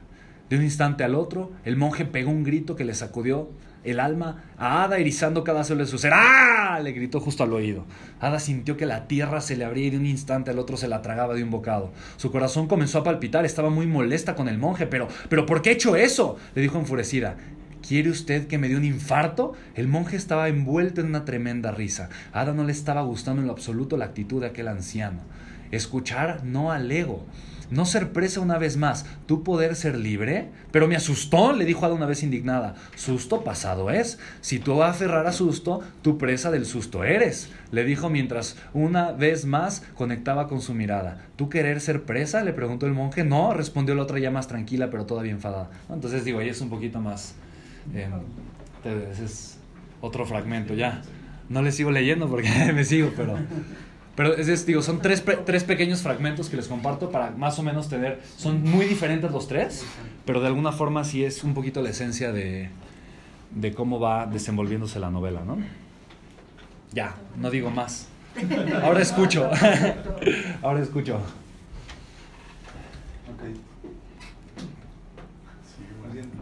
De un instante al otro, el monje pegó un grito que le sacudió el alma a Ada erizando cada célula de su ser. ¡Ah! le gritó justo al oído. Ada sintió que la tierra se le abría y de un instante al otro se la tragaba de un bocado. Su corazón comenzó a palpitar, estaba muy molesta con el monje, pero, pero ¿por qué he hecho eso? le dijo enfurecida. ¿Quiere usted que me dé un infarto? El monje estaba envuelto en una tremenda risa. Ada no le estaba gustando en lo absoluto la actitud de aquel anciano. Escuchar no al ego. No ser presa una vez más, tú poder ser libre. Pero me asustó, le dijo Ada una vez indignada. Susto pasado es. Si tú vas a aferrar a susto, tú presa del susto eres. Le dijo mientras una vez más conectaba con su mirada. ¿Tú querer ser presa? Le preguntó el monje. No, respondió la otra ya más tranquila, pero todavía enfadada. Entonces digo, ahí es un poquito más. Eh, es otro fragmento, ya. No le sigo leyendo porque *laughs* me sigo, pero. Pero es, digo, son tres, tres pequeños fragmentos que les comparto para más o menos tener. Son muy diferentes los tres, pero de alguna forma sí es un poquito la esencia de, de cómo va desenvolviéndose la novela, ¿no? Ya, no digo más. Ahora escucho. *laughs* Ahora escucho.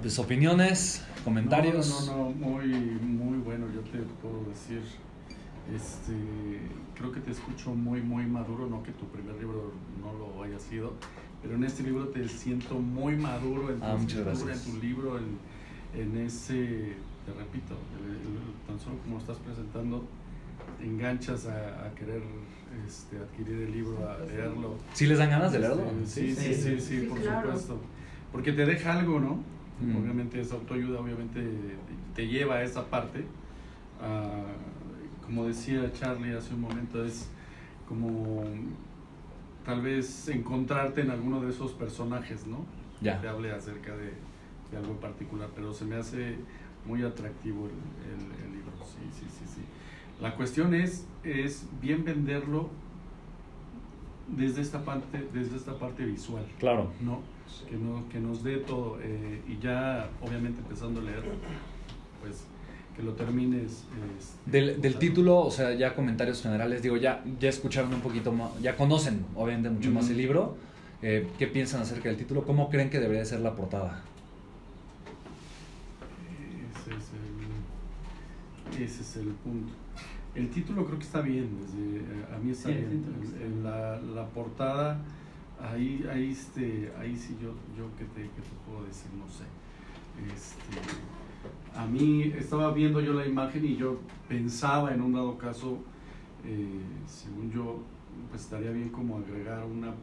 Pues opiniones, comentarios. No, no, no, muy, muy bueno, yo te puedo decir. Este, creo que te escucho muy, muy maduro, no que tu primer libro no lo haya sido, pero en este libro te siento muy maduro en tu ah, escritura, en tu libro, en, en ese, te repito, tan solo como estás presentando, enganchas a, a querer este, adquirir el libro, a leerlo. ¿Sí les dan ganas de leerlo? sí, sí, sí, sí, por supuesto. Porque te deja algo, ¿no? Mm. Obviamente esa autoayuda, obviamente te lleva a esa parte. A, como decía Charlie hace un momento, es como tal vez encontrarte en alguno de esos personajes, ¿no? Ya. Que te hable acerca de, algo en particular, pero se me hace muy atractivo el, libro, sí, sí, sí, sí. La cuestión es, es bien venderlo desde esta parte, desde esta parte visual. Claro. ¿no? Que, no, que nos dé todo. Eh, y ya, obviamente, empezando a leer, pues que lo termines. Este, del, del título, o sea, ya comentarios generales, digo, ya, ya escucharon un poquito más, ya conocen obviamente mucho más el libro. Eh, ¿Qué piensan acerca del título? ¿Cómo creen que debería ser la portada? Ese es el, ese es el punto. El título creo que está bien, desde, eh, a mí está bien. En, la, la, portada, ahí, ahí, este, ahí sí yo, yo que te, que te puedo decir, no sé. Este, a mí estaba viendo yo la imagen y yo pensaba en un dado caso, eh, según yo, pues estaría bien como agregar una,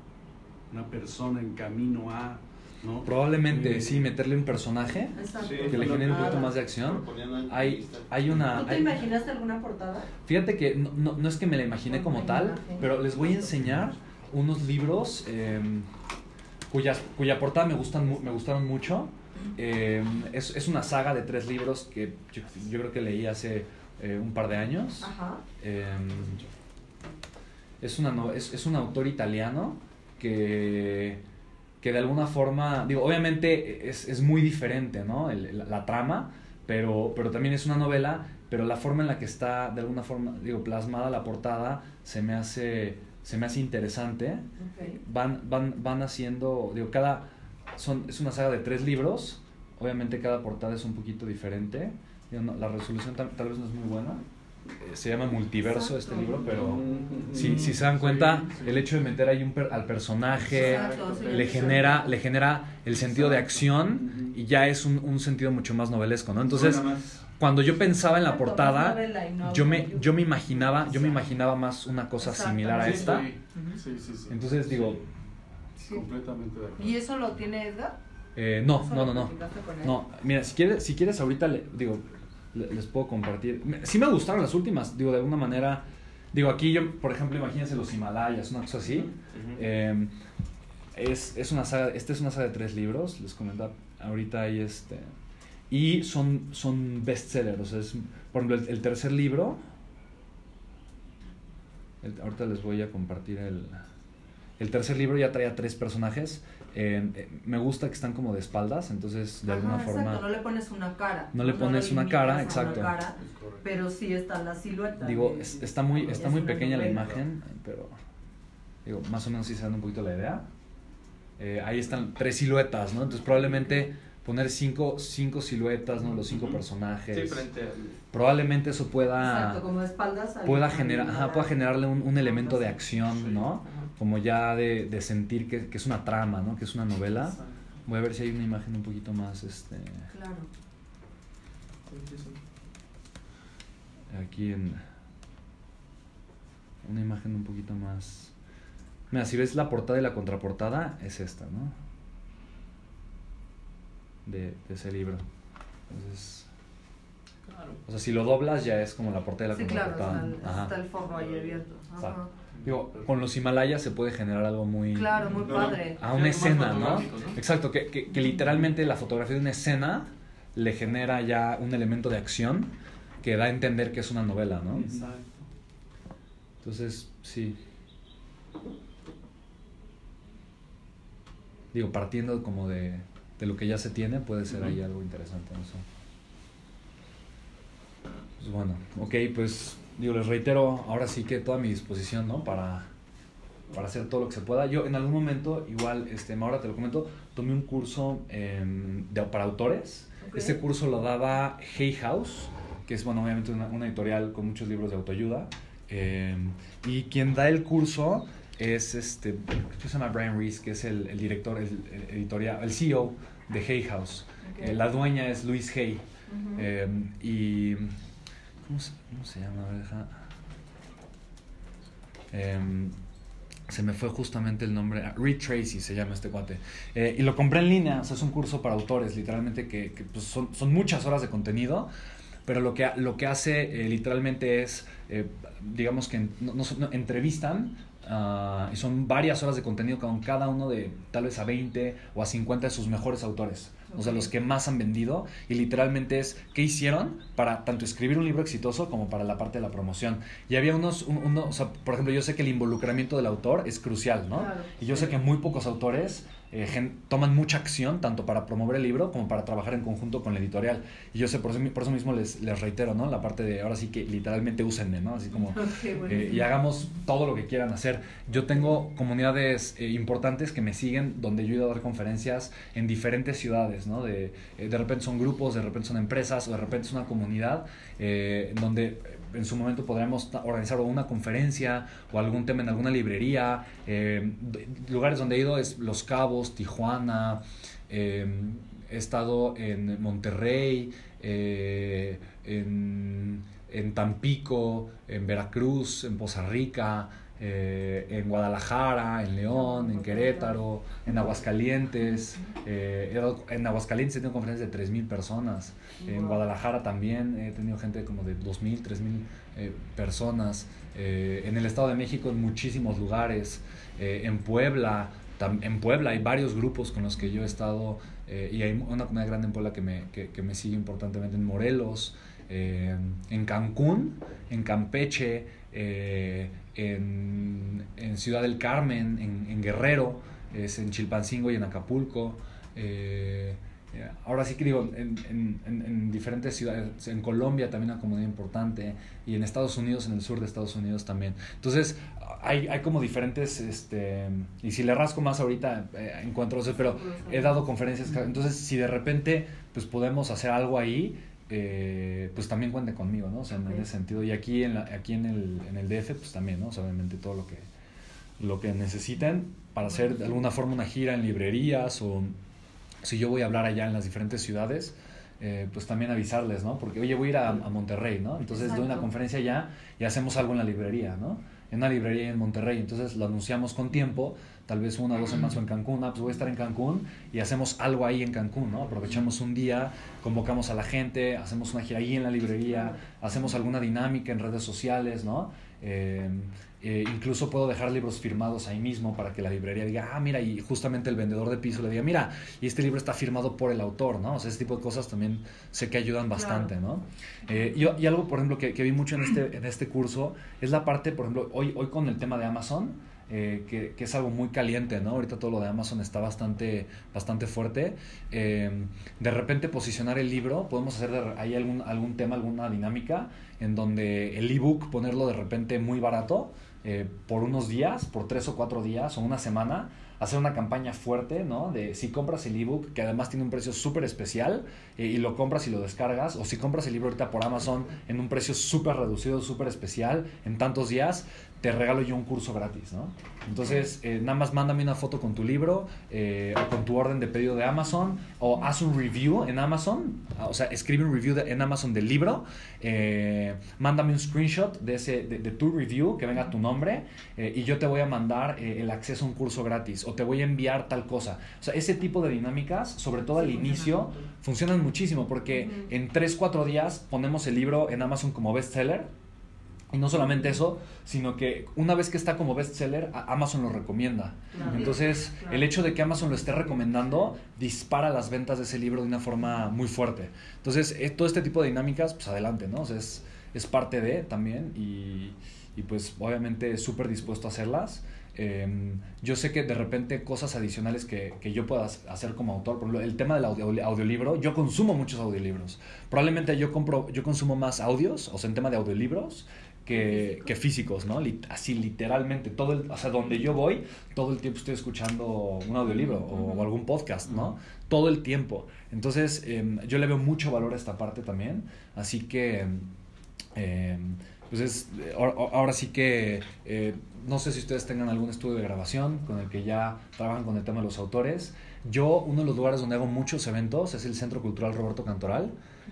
una persona en camino a... ¿no? Probablemente eh, sí, meterle un personaje que le genere un poquito más de acción. Hay, hay una... ¿Tú te imaginaste alguna portada? Fíjate que no, no, es que me la imaginé como tal, pero les voy a enseñar unos libros eh, cuyas, cuya portada me, gustan, me gustaron mucho eh, es, es, una saga de tres libros que yo, creo que leí hace eh, un par de años. Eh, es, una, es, es, un autor italiano que, que de alguna forma, digo, obviamente es, es muy diferente, ¿no? la, trama, pero, pero también es una novela, pero la forma en la que está, de alguna forma, digo, plasmada la portada, se me hace, se me hace interesante. Van, van, van haciendo, digo, cada son, es una saga de tres libros. Obviamente cada portada es un poquito diferente. La resolución tal, vez no es muy buena. Eh, se llama Multiverso este libro, pero si, si se dan cuenta, el hecho de meter ahí un al personaje le, genera, le genera el sentido de acción y ya es un, un sentido mucho más novelesco, ¿no? Entonces, cuando yo pensaba en la portada, yo me, yo me imaginaba, yo me imaginaba más una cosa similar a esta. Entonces digo, Completamente de acuerdo. ¿Y eso lo tiene Edgar? Eh, no, no, no, no. No, mira, si quieres, si quieres ahorita, le, digo, les puedo compartir. Sí me gustaron las últimas, digo, de alguna manera. Digo, aquí yo, por ejemplo, imagínense los Himalayas, una cosa así. Em, es, es, una saga, esta es una saga de tres libros, les comentaba ahorita ahí este. Y son, son bestsellers, o sea, es, por ejemplo, el, tercer libro el- ahorita les voy a compartir el... El tercer libro ya traía tres personajes. eh, eh, me gusta que están como de espaldas, entonces de Ajá, alguna exacto, forma... no le pones una cara. No le pones una cara, a una exacto. cara, pero sí está la silueta. Digo, de- es- está muy, está es muy pequeña la imagen, pero digo, más o menos sí se dan un poquito la idea. Eh, ahí están tres siluetas, ¿no? Entonces probablemente poner cinco, cinco siluetas, ¿no? Los cinco Ujú. personajes. Sí, frente al... Probablemente eso pueda, Exacto, como de espaldas. al- pueda, generar, ajá, pueda generarle un, un elemento de Sí. acción, ¿no? Ajá. Como ya de, de sentir que, que es una trama, ¿no? Que es una novela. Exacto. Voy a ver si hay una imagen un poquito más, este, Claro. Aquí en una imagen un poquito más mira si ves la portada y la contraportada es esta no de, de ese libro entonces Claro. o sea si lo doblas ya es como la portada y la Sí, claro, está contraportada el, está el forro ahí abierto. Ajá. Exacto. Digo con los Himalayas se puede generar algo muy Claro, muy padre. a una escena no exacto que, que, que literalmente la fotografía de una escena le genera ya un elemento de acción que da a entender que es una novela no Exacto. Entonces, sí. Digo, partiendo como de, de lo que ya se tiene, puede ser ahí algo interesante. No sé. Pues bueno, ok, pues digo, les reitero, ahora sí que toda mi disposición, ¿no? Para, para hacer todo lo que se pueda. Yo en algún momento, igual, este, ahora te lo comento, tomé un curso em, de, para autores. Ok. Este curso lo daba Hay House, que es, bueno, obviamente una, una editorial con muchos libros de autoayuda. Eh, y quien da el curso es este, se llama Brian Reese, que es el, el director, el, el editorial, el CEO de Hay House. Ok. Eh, la dueña es Louise Hay. Ujú. Eh, y. ¿cómo se, cómo se llama? A ver, deja- Em, se me fue justamente el nombre. ah, Reed Tracy se llama este cuate. Eh, y lo compré en línea. O sea, es un curso para autores, literalmente, que, pues, son, son muchas horas de contenido. Pero lo que, lo que hace eh, literalmente es, eh, digamos que entrevistan ah, y son varias horas de contenido con cada uno de tal vez a 20 o a 50 de sus mejores autores. O sea, los que más han vendido y literalmente es qué hicieron para tanto escribir un libro exitoso como para la parte de la promoción. Y había unos, un- uno, o sea, por ejemplo, yo sé que el involucramiento del autor es crucial, ¿no? Claro. Y yo sé que muy pocos autores eh, gen- toman mucha acción tanto para promover el libro como para trabajar en conjunto con la editorial. Y yo sé, por eso, por eso mismo les, les reitero, ¿no? La parte de ahora sí que literalmente úsenme, ¿no? Así como... *laughs* Ok, eh, y hagamos todo lo que quieran hacer. Yo tengo comunidades eh, importantes que me siguen donde yo he ido a dar conferencias en diferentes ciudades, De, eh, de repente son grupos, de repente son empresas o de repente es una comunidad eh, donde eh, en su momento podríamos ta- organizar una conferencia o algún tema en alguna librería. lugares donde he ido es Los Cabos, Tijuana, he estado en Monterrey, en, en Tampico, en Veracruz, en Poza Rica, eh, en Guadalajara, en León, en Querétaro, en Aguascalientes. eh, en Aguascalientes he tenido conferencias de 3.000 personas. En. Guadalajara también he tenido gente como de 2.000, 3.000 eh, personas. Eh, en el Estado de México en muchísimos lugares. Eh, en Puebla, en Puebla hay varios grupos con los que yo he estado y hay una comunidad grande en Puebla que me, que, que me sigue importantemente. En Morelos, en Cancún, en Campeche, eh, en, en Ciudad del Carmen, en, en Guerrero, es en Chilpancingo y en Acapulco. eh, eh, ahora sí que digo, en, en- en- en diferentes ciudades, en Colombia también una comunidad importante y en Estados Unidos, en el sur de Estados Unidos también. Entonces, hay, hay como diferentes, este, y si le rasco más ahorita, eh, encuentro, pero he dado conferencias, entonces si de repente pues podemos hacer algo ahí, eh, pues también cuente conmigo, ¿no? O sea, en ese sentido. Y aquí en, la, aquí en, el, en el DF, pues también, ¿no? O sea, obviamente todo lo que, lo que necesiten para hacer de alguna forma una gira en librerías o si yo voy a hablar allá en las diferentes ciudades, eh, pues también avisarles, ¿no? Porque, oye, voy a ir a, a Monterrey, ¿no? Entonces doy una conferencia allá y hacemos algo en la librería, ¿no? En una librería en Monterrey, entonces lo anunciamos con tiempo, tal vez una o dos semanas o en Cancún, ah, pues voy a estar en Cancún y hacemos algo ahí en Cancún, ¿no? Aprovechamos un día, convocamos a la gente, hacemos una gira ahí en la librería, hacemos alguna dinámica en redes sociales, ¿no? Eh, eh, incluso puedo dejar libros firmados ahí mismo para que la librería diga, ah, mira, y justamente el vendedor de piso le diga, mira, y este libro está firmado por el autor, ¿no? O sea, ese tipo de cosas también sé que ayudan bastante, ¿no? Eh, y, y, algo, por ejemplo, que, que, vi mucho en este, en este curso es la parte, por ejemplo, hoy, hoy con el tema de Amazon, eh, que, es algo muy caliente, ¿no? Ahorita todo lo de Amazon está bastante, bastante fuerte. Eh, de repente posicionar el libro, podemos hacer ahí algún, algún tema, alguna dinámica en donde el ebook ponerlo de repente muy barato eh, por unos días, por tres o cuatro días o una semana, hacer una campaña fuerte, ¿no? De si compras el ebook, que además tiene un precio súper especial, eh, y lo compras y lo descargas, o si compras el libro ahorita por Amazon en un precio súper reducido, súper especial, en tantos días, te regalo yo un curso gratis, ¿no? Entonces, eh, nada más mándame una foto con tu libro eh, o con tu orden de pedido de Amazon o haz un review en Amazon, o sea, escribe un review de, en Amazon del libro, eh, mándame un screenshot de, ese, de, de, tu review, que venga tu nombre eh, y yo te voy a mandar eh, el acceso a un curso gratis o te voy a enviar tal cosa. O sea, ese tipo de dinámicas, sobre todo al inicio, funcionan muchísimo porque uh -huh. en 3, 4 días ponemos el libro en Amazon como bestseller y no solamente eso, sino que una vez que está como bestseller, Amazon lo recomienda. Claro, Entonces, claro. el hecho de que Amazon lo esté recomendando dispara las ventas de ese libro de una forma muy fuerte. Entonces, eh, todo este tipo de dinámicas, pues adelante, ¿no? O sea, es, es parte de también y, y pues obviamente súper dispuesto a hacerlas. Eh, yo sé que de repente cosas adicionales que, que, yo pueda hacer como autor, por ejemplo, el tema del audio, audiolibro, yo consumo muchos audiolibros. Probablemente yo, compro, yo consumo más audios, o sea, en tema de audiolibros, que, que, físicos, ¿no? Así literalmente, todo el, o sea, donde yo voy, todo el tiempo estoy escuchando un audiolibro o, o algún podcast, ¿no? Todo el tiempo. Entonces, eh, yo le veo mucho valor a esta parte también, así que, eh, pues es, ahora sí que, eh, no sé si ustedes tengan algún estudio de grabación con el que ya trabajan con el tema de los autores. Yo, uno de los lugares donde hago muchos eventos es el Centro Cultural Roberto Cantoral.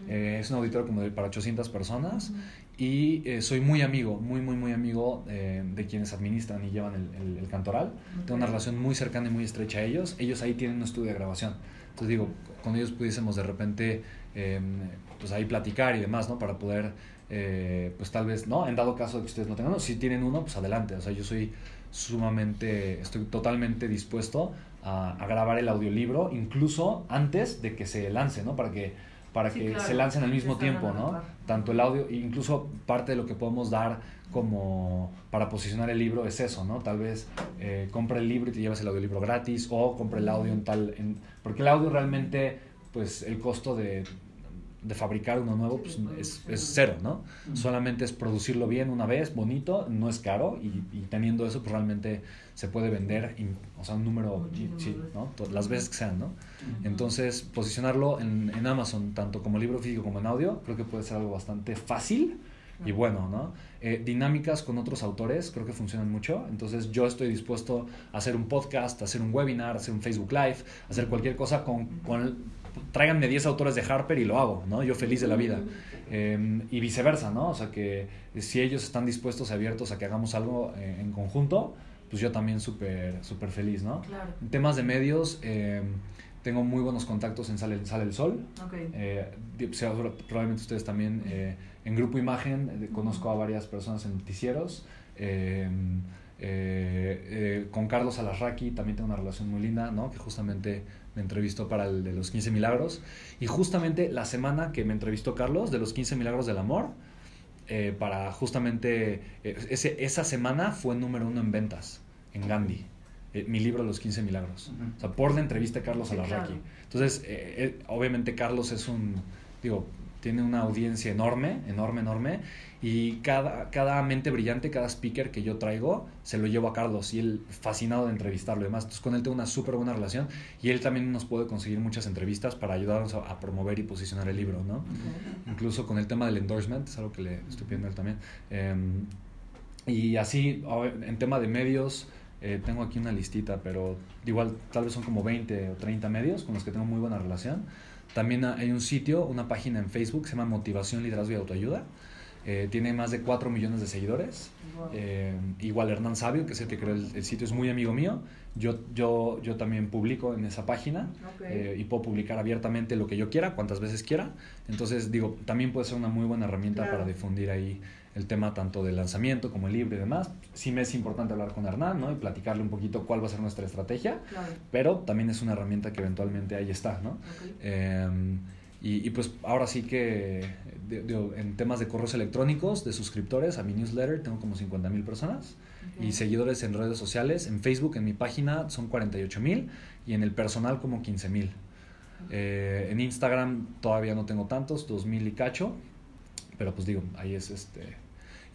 Eh, es un auditorio como de, para 800 personas y eh, soy muy amigo, muy, muy, muy amigo eh, de quienes administran y llevan el, el, el cantoral. Okay. Tengo una relación muy cercana y muy estrecha a ellos. Ellos ahí tienen un estudio de grabación. Entonces digo, con ellos pudiésemos de repente, eh, pues ahí platicar y demás, ¿no? Para poder, eh, pues tal vez, ¿no? En dado caso de que ustedes no tengan uno, si tienen uno, pues adelante. O sea, yo soy sumamente, estoy totalmente dispuesto a, a grabar el audiolibro, incluso antes de que se lance, ¿no? Para que para sí, que claro. se lancen al mismo tiempo, ¿no? Tanto el audio, incluso parte de lo que podemos dar como para posicionar el libro es eso, ¿no? Tal vez eh, compra el libro y te llevas el audiolibro gratis o compra el audio en tal... En, porque el audio realmente, pues el costo de, de fabricar uno nuevo pues, es, es, cero, ¿no? Uh -huh. Solamente es producirlo bien una vez, bonito, no es caro y, y teniendo eso pues realmente se puede vender, o sea, un número, sí, ¿no? Las veces que sean, ¿no? Uh -huh. Entonces, posicionarlo en, en, Amazon, tanto como libro físico como en audio, creo que puede ser algo bastante fácil y bueno, ¿no? Eh, dinámicas con otros autores creo que funcionan mucho, entonces yo estoy dispuesto a hacer un podcast, a hacer un webinar, a hacer un Facebook Live, a hacer cualquier cosa con, con tráiganme 10 autores de Harper y lo hago, ¿no? Yo feliz de la vida. Eh, y viceversa, ¿no? O sea, que si ellos están dispuestos y abiertos a que hagamos algo eh, en conjunto, pues yo también súper super feliz, ¿no? Claro. En temas de medios, eh, tengo muy buenos contactos en Sale, Sale el Sol. Okay. Eh, probablemente ustedes también. Eh, en Grupo Imagen conozco a varias personas en noticieros. con Carlos Alarraqui también tengo una relación muy linda, ¿no? Que justamente me entrevistó para el de los 15 milagros. Y justamente la semana que me entrevistó Carlos de los 15 milagros del amor, eh, para justamente eh, ese, esa semana fue número uno en ventas en Gandhi. Eh, mi libro Los 15 Milagros. Uh -huh. O sea, por la entrevista a Carlos sí, Alarraqui. Claro. Entonces, obviamente Carlos es un, digo, tiene una audiencia enorme, enorme, enorme, y cada, cada mente brillante, cada speaker que yo traigo, se lo llevo a Carlos y él fascinado de entrevistarlo y demás. Entonces con él tengo una súper buena relación y él también nos puede conseguir muchas entrevistas para ayudarnos a, a promover y posicionar el libro, ¿no? Okay. Incluso con el tema del endorsement, es algo que le estoy pidiendo a él también. Eh, y así, en tema de medios, eh, tengo aquí una listita, pero igual tal vez son como 20 o 30 medios con los que tengo muy buena relación. También hay un sitio, una página en Facebook que se llama Motivación, Liderazgo y Autoayuda. Eh, tiene más de 4 millones de seguidores. Wow. Eh, igual Hernán Sabio, que es el que creó el, el sitio, es muy amigo mío. Yo, yo, yo también publico en esa página Ok. eh, y puedo publicar abiertamente lo que yo quiera, cuantas veces quiera. Entonces, digo, también puede ser una muy buena herramienta Claro. para difundir ahí el tema tanto del lanzamiento como el libro y demás. Sí me es importante hablar con Hernán, ¿no? Y platicarle un poquito cuál va a ser nuestra estrategia, Claro. pero también es una herramienta que eventualmente ahí está, ¿no? Eh, y, y pues ahora sí que de- de- en temas de correos electrónicos, de suscriptores a mi newsletter, tengo como 50 mil personas. Ok. Y seguidores en redes sociales, en Facebook, en mi página son 48 mil y en el personal como 15 mil. Eh, en Instagram todavía no tengo tantos, 2000 y cacho, pero pues digo, ahí es este...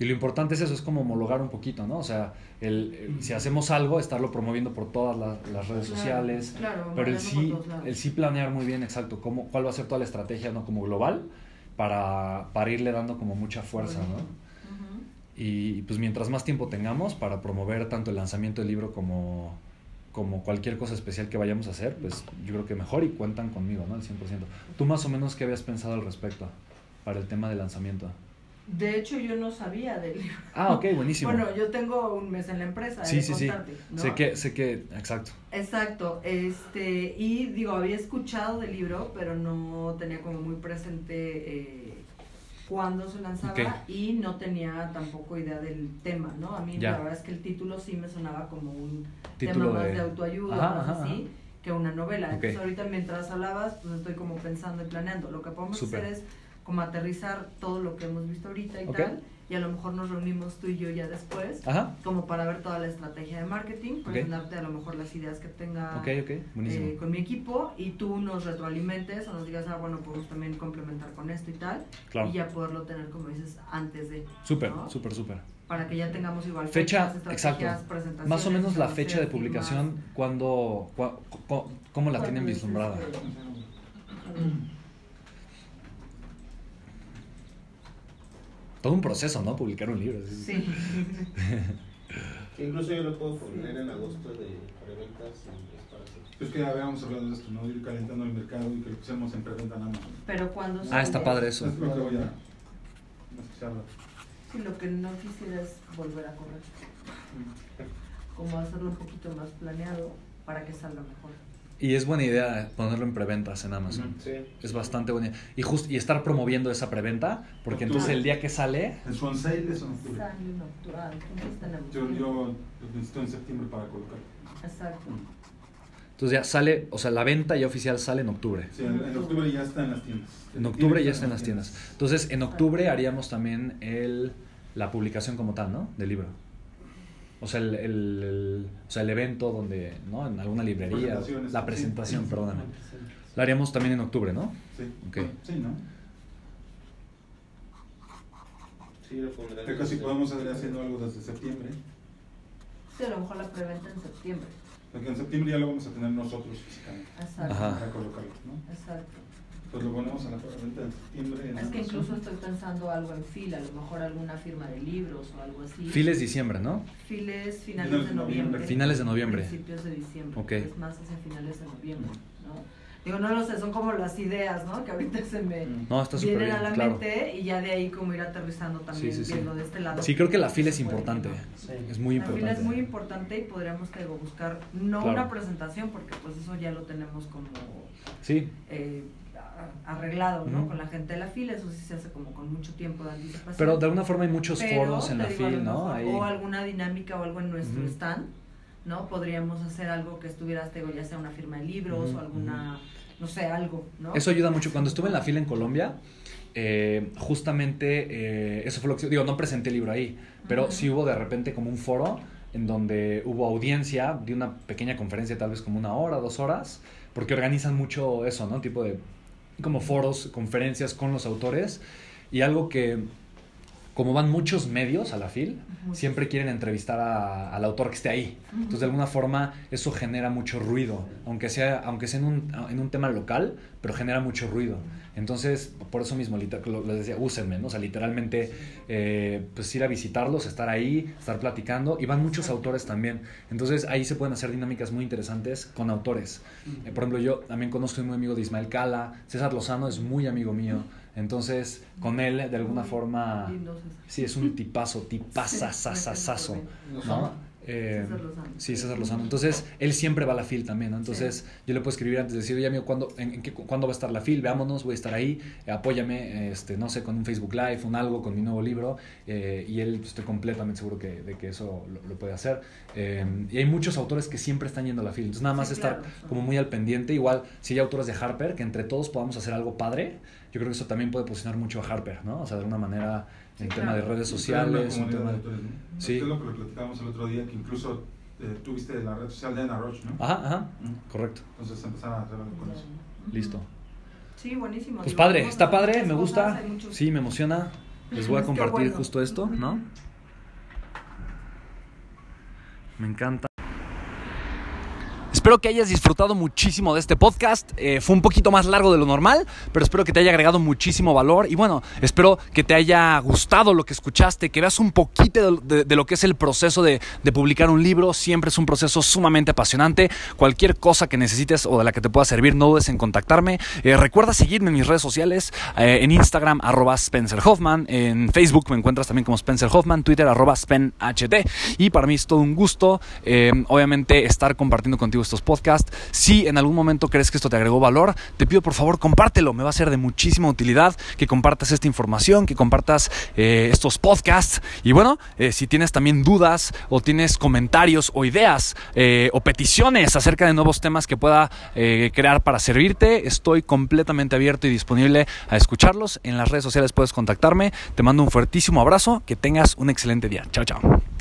Y lo importante es eso, es como homologar un poquito, ¿no? O sea, el, el- si hacemos algo, estarlo promoviendo por todas las, las redes Claro, sociales, claro, pero el sí, el sí planear muy bien exacto cómo, cuál va a ser toda la estrategia, ¿no? Como global, para, para irle dando como mucha fuerza, ¿no? Y pues mientras más tiempo tengamos para promover tanto el lanzamiento del libro como, como cualquier cosa especial que vayamos a hacer, pues yo creo que mejor y cuentan conmigo, ¿no? Al 100%. ¿Tú más o menos qué habías pensado al respecto para el tema del lanzamiento? De hecho, yo no sabía del libro. Ah, ok, buenísimo. *laughs* Bueno, yo tengo un mes en la empresa. sí, sí, sí. ¿no? Sé que, sé que, exacto. Exacto, este, y digo, había escuchado del libro, pero no tenía como muy presente eh, cuándo se lanzaba y no tenía tampoco idea del tema, ¿no? A mí Ya. la verdad es que el título sí me sonaba como un Título tema más de- de, autoayuda, Ajá, más ajá, así, que una novela. Entonces ahorita mientras hablabas, pues estoy como pensando y planeando. Lo que podemos Súper. hacer es como aterrizar todo lo que hemos visto ahorita y tal, y a lo mejor nos reunimos tú y yo ya después Ajá, como para ver toda la estrategia de marketing, presentarte a lo mejor las ideas que tenga eh, con mi equipo y tú nos retroalimentes o nos digas, ah, bueno, podemos también complementar con esto y tal, Claro. y ya poderlo tener, como dices, antes de, Súper, ¿no? súper, súper. para que ya tengamos igual Fecha, fechas, estrategias, exacto. presentaciones, Más o menos la fecha de publicación, cuando, cua- cu- ¿cómo la tienen ¿Cuándo es vislumbrada? Todo un proceso, ¿no? Publicar un libro. sí. Sí. *laughs* Incluso yo lo puedo poner en agosto de preventas y es para hacer. Es que habíamos hablado de esto, ¿no? Ir calentando el mercado y que lo pusiéramos en preventa en Amazon. Pero cuando Ah, está padre Eso es lo que voy a. Sí, lo que no quisiera es volver a correr. Como hacerlo un poquito más planeado para que salga mejor. Y es buena idea ponerlo en preventas en Amazon. Sí. Es bastante buena idea. Y, just, y estar promoviendo esa preventa, porque Octubre. entonces el día que sale... El Swan Sale es en octubre. Sale en octubre, entonces. Yo, yo lo necesito en septiembre para colocarlo. Exacto. Entonces ya sale, o sea, la venta ya oficial sale en octubre. Sí, en, en octubre ya está en las tiendas. En octubre ya está en las tiendas. Entonces, en octubre haríamos también el, la publicación como tal, ¿no? Del libro. O sea, el, el- el- o sea, el evento donde, ¿no? En alguna librería. La sí. presentación, perdóname. La haríamos también en octubre, ¿no? Sí. Ok. Sí, ¿no? Sí, lo. Creo que si podemos seguir haciendo algo desde septiembre. Sí, a lo mejor la preventa en septiembre. Porque en septiembre ya lo vamos a tener nosotros físicamente Exacto. Ajá. para colocarlo, ¿no? Exacto. Pues lo ponemos a la preventa en septiembre. en Es que Amazon. incluso estoy pensando algo en fila, a lo mejor alguna firma de libros o algo así. Files diciembre, ¿no? Files finales Finales de de noviembre. noviembre. Finales de noviembre. Principios de diciembre. Ok. Es más hacia finales de noviembre, ¿no? Digo, no lo sé, son como las ideas, ¿no? Que ahorita se me No, está vienen bien, a la claro. mente y ya de ahí como ir aterrizando también Sí, sí, sí. viendo de este lado. Sí, creo que la fila es importante. ¿no? Es muy La fila importante. es muy importante y podríamos te digo, buscar no Claro. una presentación porque pues eso ya lo tenemos como Sí, eh, arreglado, ¿no? Con la gente de la fila, eso sí se hace como con mucho tiempo de anticipación. pero de alguna forma hay muchos Pero, foros en la digo, fila, ¿no? Ahí- O alguna dinámica o algo en nuestro stand, ¿no? Podríamos hacer algo que estuviera, digo, ya sea una firma de libros o alguna, no sé, algo, ¿no? Eso ayuda mucho. Cuando estuve en la fila en Colombia, eh, justamente eh, eso fue lo que digo, no presenté el libro ahí, pero sí hubo de repente como un foro en donde hubo audiencia de una pequeña conferencia, tal vez como una hora, dos horas, porque organizan mucho eso, ¿no? Tipo de como foros, conferencias con los autores y algo que como van muchos medios a la FIL, siempre quieren entrevistar a- al autor que esté ahí. Entonces, de alguna forma, eso genera mucho ruido, aunque sea, aunque sea en, un, en un tema local, pero genera mucho ruido. Entonces, por eso mismo, les decía, úsenme, ¿no? O sea, literalmente, eh, pues ir a visitarlos, estar ahí, estar platicando. Y van muchos autores también. Entonces, ahí se pueden hacer dinámicas muy interesantes con autores. Eh, por ejemplo, yo también conozco un muy amigo de Ismael Cala. César Lozano es muy amigo mío. Entonces, con él, de alguna forma, sí, es un tipazo, *laughs* tipazazazazazo, ¿no? Eh, César Lozano. Sí, César Lozano. Entonces, él siempre va a la FIL también, ¿no? Entonces, yo le puedo escribir antes de decir, oye, amigo, ¿cuándo, en, qué, ¿cuándo va a estar la FIL? Veámonos, voy a estar ahí, eh, apóyame, este, no sé, con un Facebook Live, un algo, con mi nuevo libro, eh, y él, pues, estoy completamente seguro que, de que eso lo, puede hacer. y hay muchos autores que siempre están yendo a la FIL, entonces nada más estar como muy al pendiente, igual, si hay autores de Harper, que entre todos podamos hacer algo padre, yo creo que eso también puede posicionar mucho a Harper, ¿no? O sea, de alguna manera, en tema de redes sociales, en tema de... Sí. Es lo que platicábamos el otro día, que incluso eh, tuviste la red social de Anna Roche, ¿no? Ajá, ajá, correcto. Entonces empezaron a trabajar con eso. Listo. Sí, buenísimo. Pues padre, está padre, me gusta. Sí, me emociona. Les voy a *laughs* compartir justo esto, ¿no? Me encanta. Espero que hayas disfrutado muchísimo de este podcast. Eh, fue un poquito más largo de lo normal, pero espero que te haya agregado muchísimo valor. Y bueno, espero que te haya gustado lo que escuchaste, que veas un poquito de, lo que es el proceso de, publicar un libro. Siempre es un proceso sumamente apasionante. Cualquier cosa que necesites o de la que te pueda servir, no dudes en contactarme. Eh, recuerda seguirme en mis redes sociales, eh, en Instagram, arroba Spencer Hoffman. En Facebook me encuentras también como Spencer Hoffman, Twitter, arroba SpenHT. Y para mí es todo un gusto, obviamente, estar compartiendo contigo estos podcasts. Si en algún momento crees que esto te agregó valor, te pido por favor compártelo. Me va a ser de muchísima utilidad que compartas esta información, que compartas eh, estos podcasts. Y bueno, eh, si tienes también dudas o tienes comentarios o ideas eh, o peticiones acerca de nuevos temas que pueda crear para servirte, estoy completamente abierto y disponible a escucharlos. En las redes sociales puedes contactarme. Te mando un fuertísimo abrazo. Que tengas un excelente día. Chao, chao.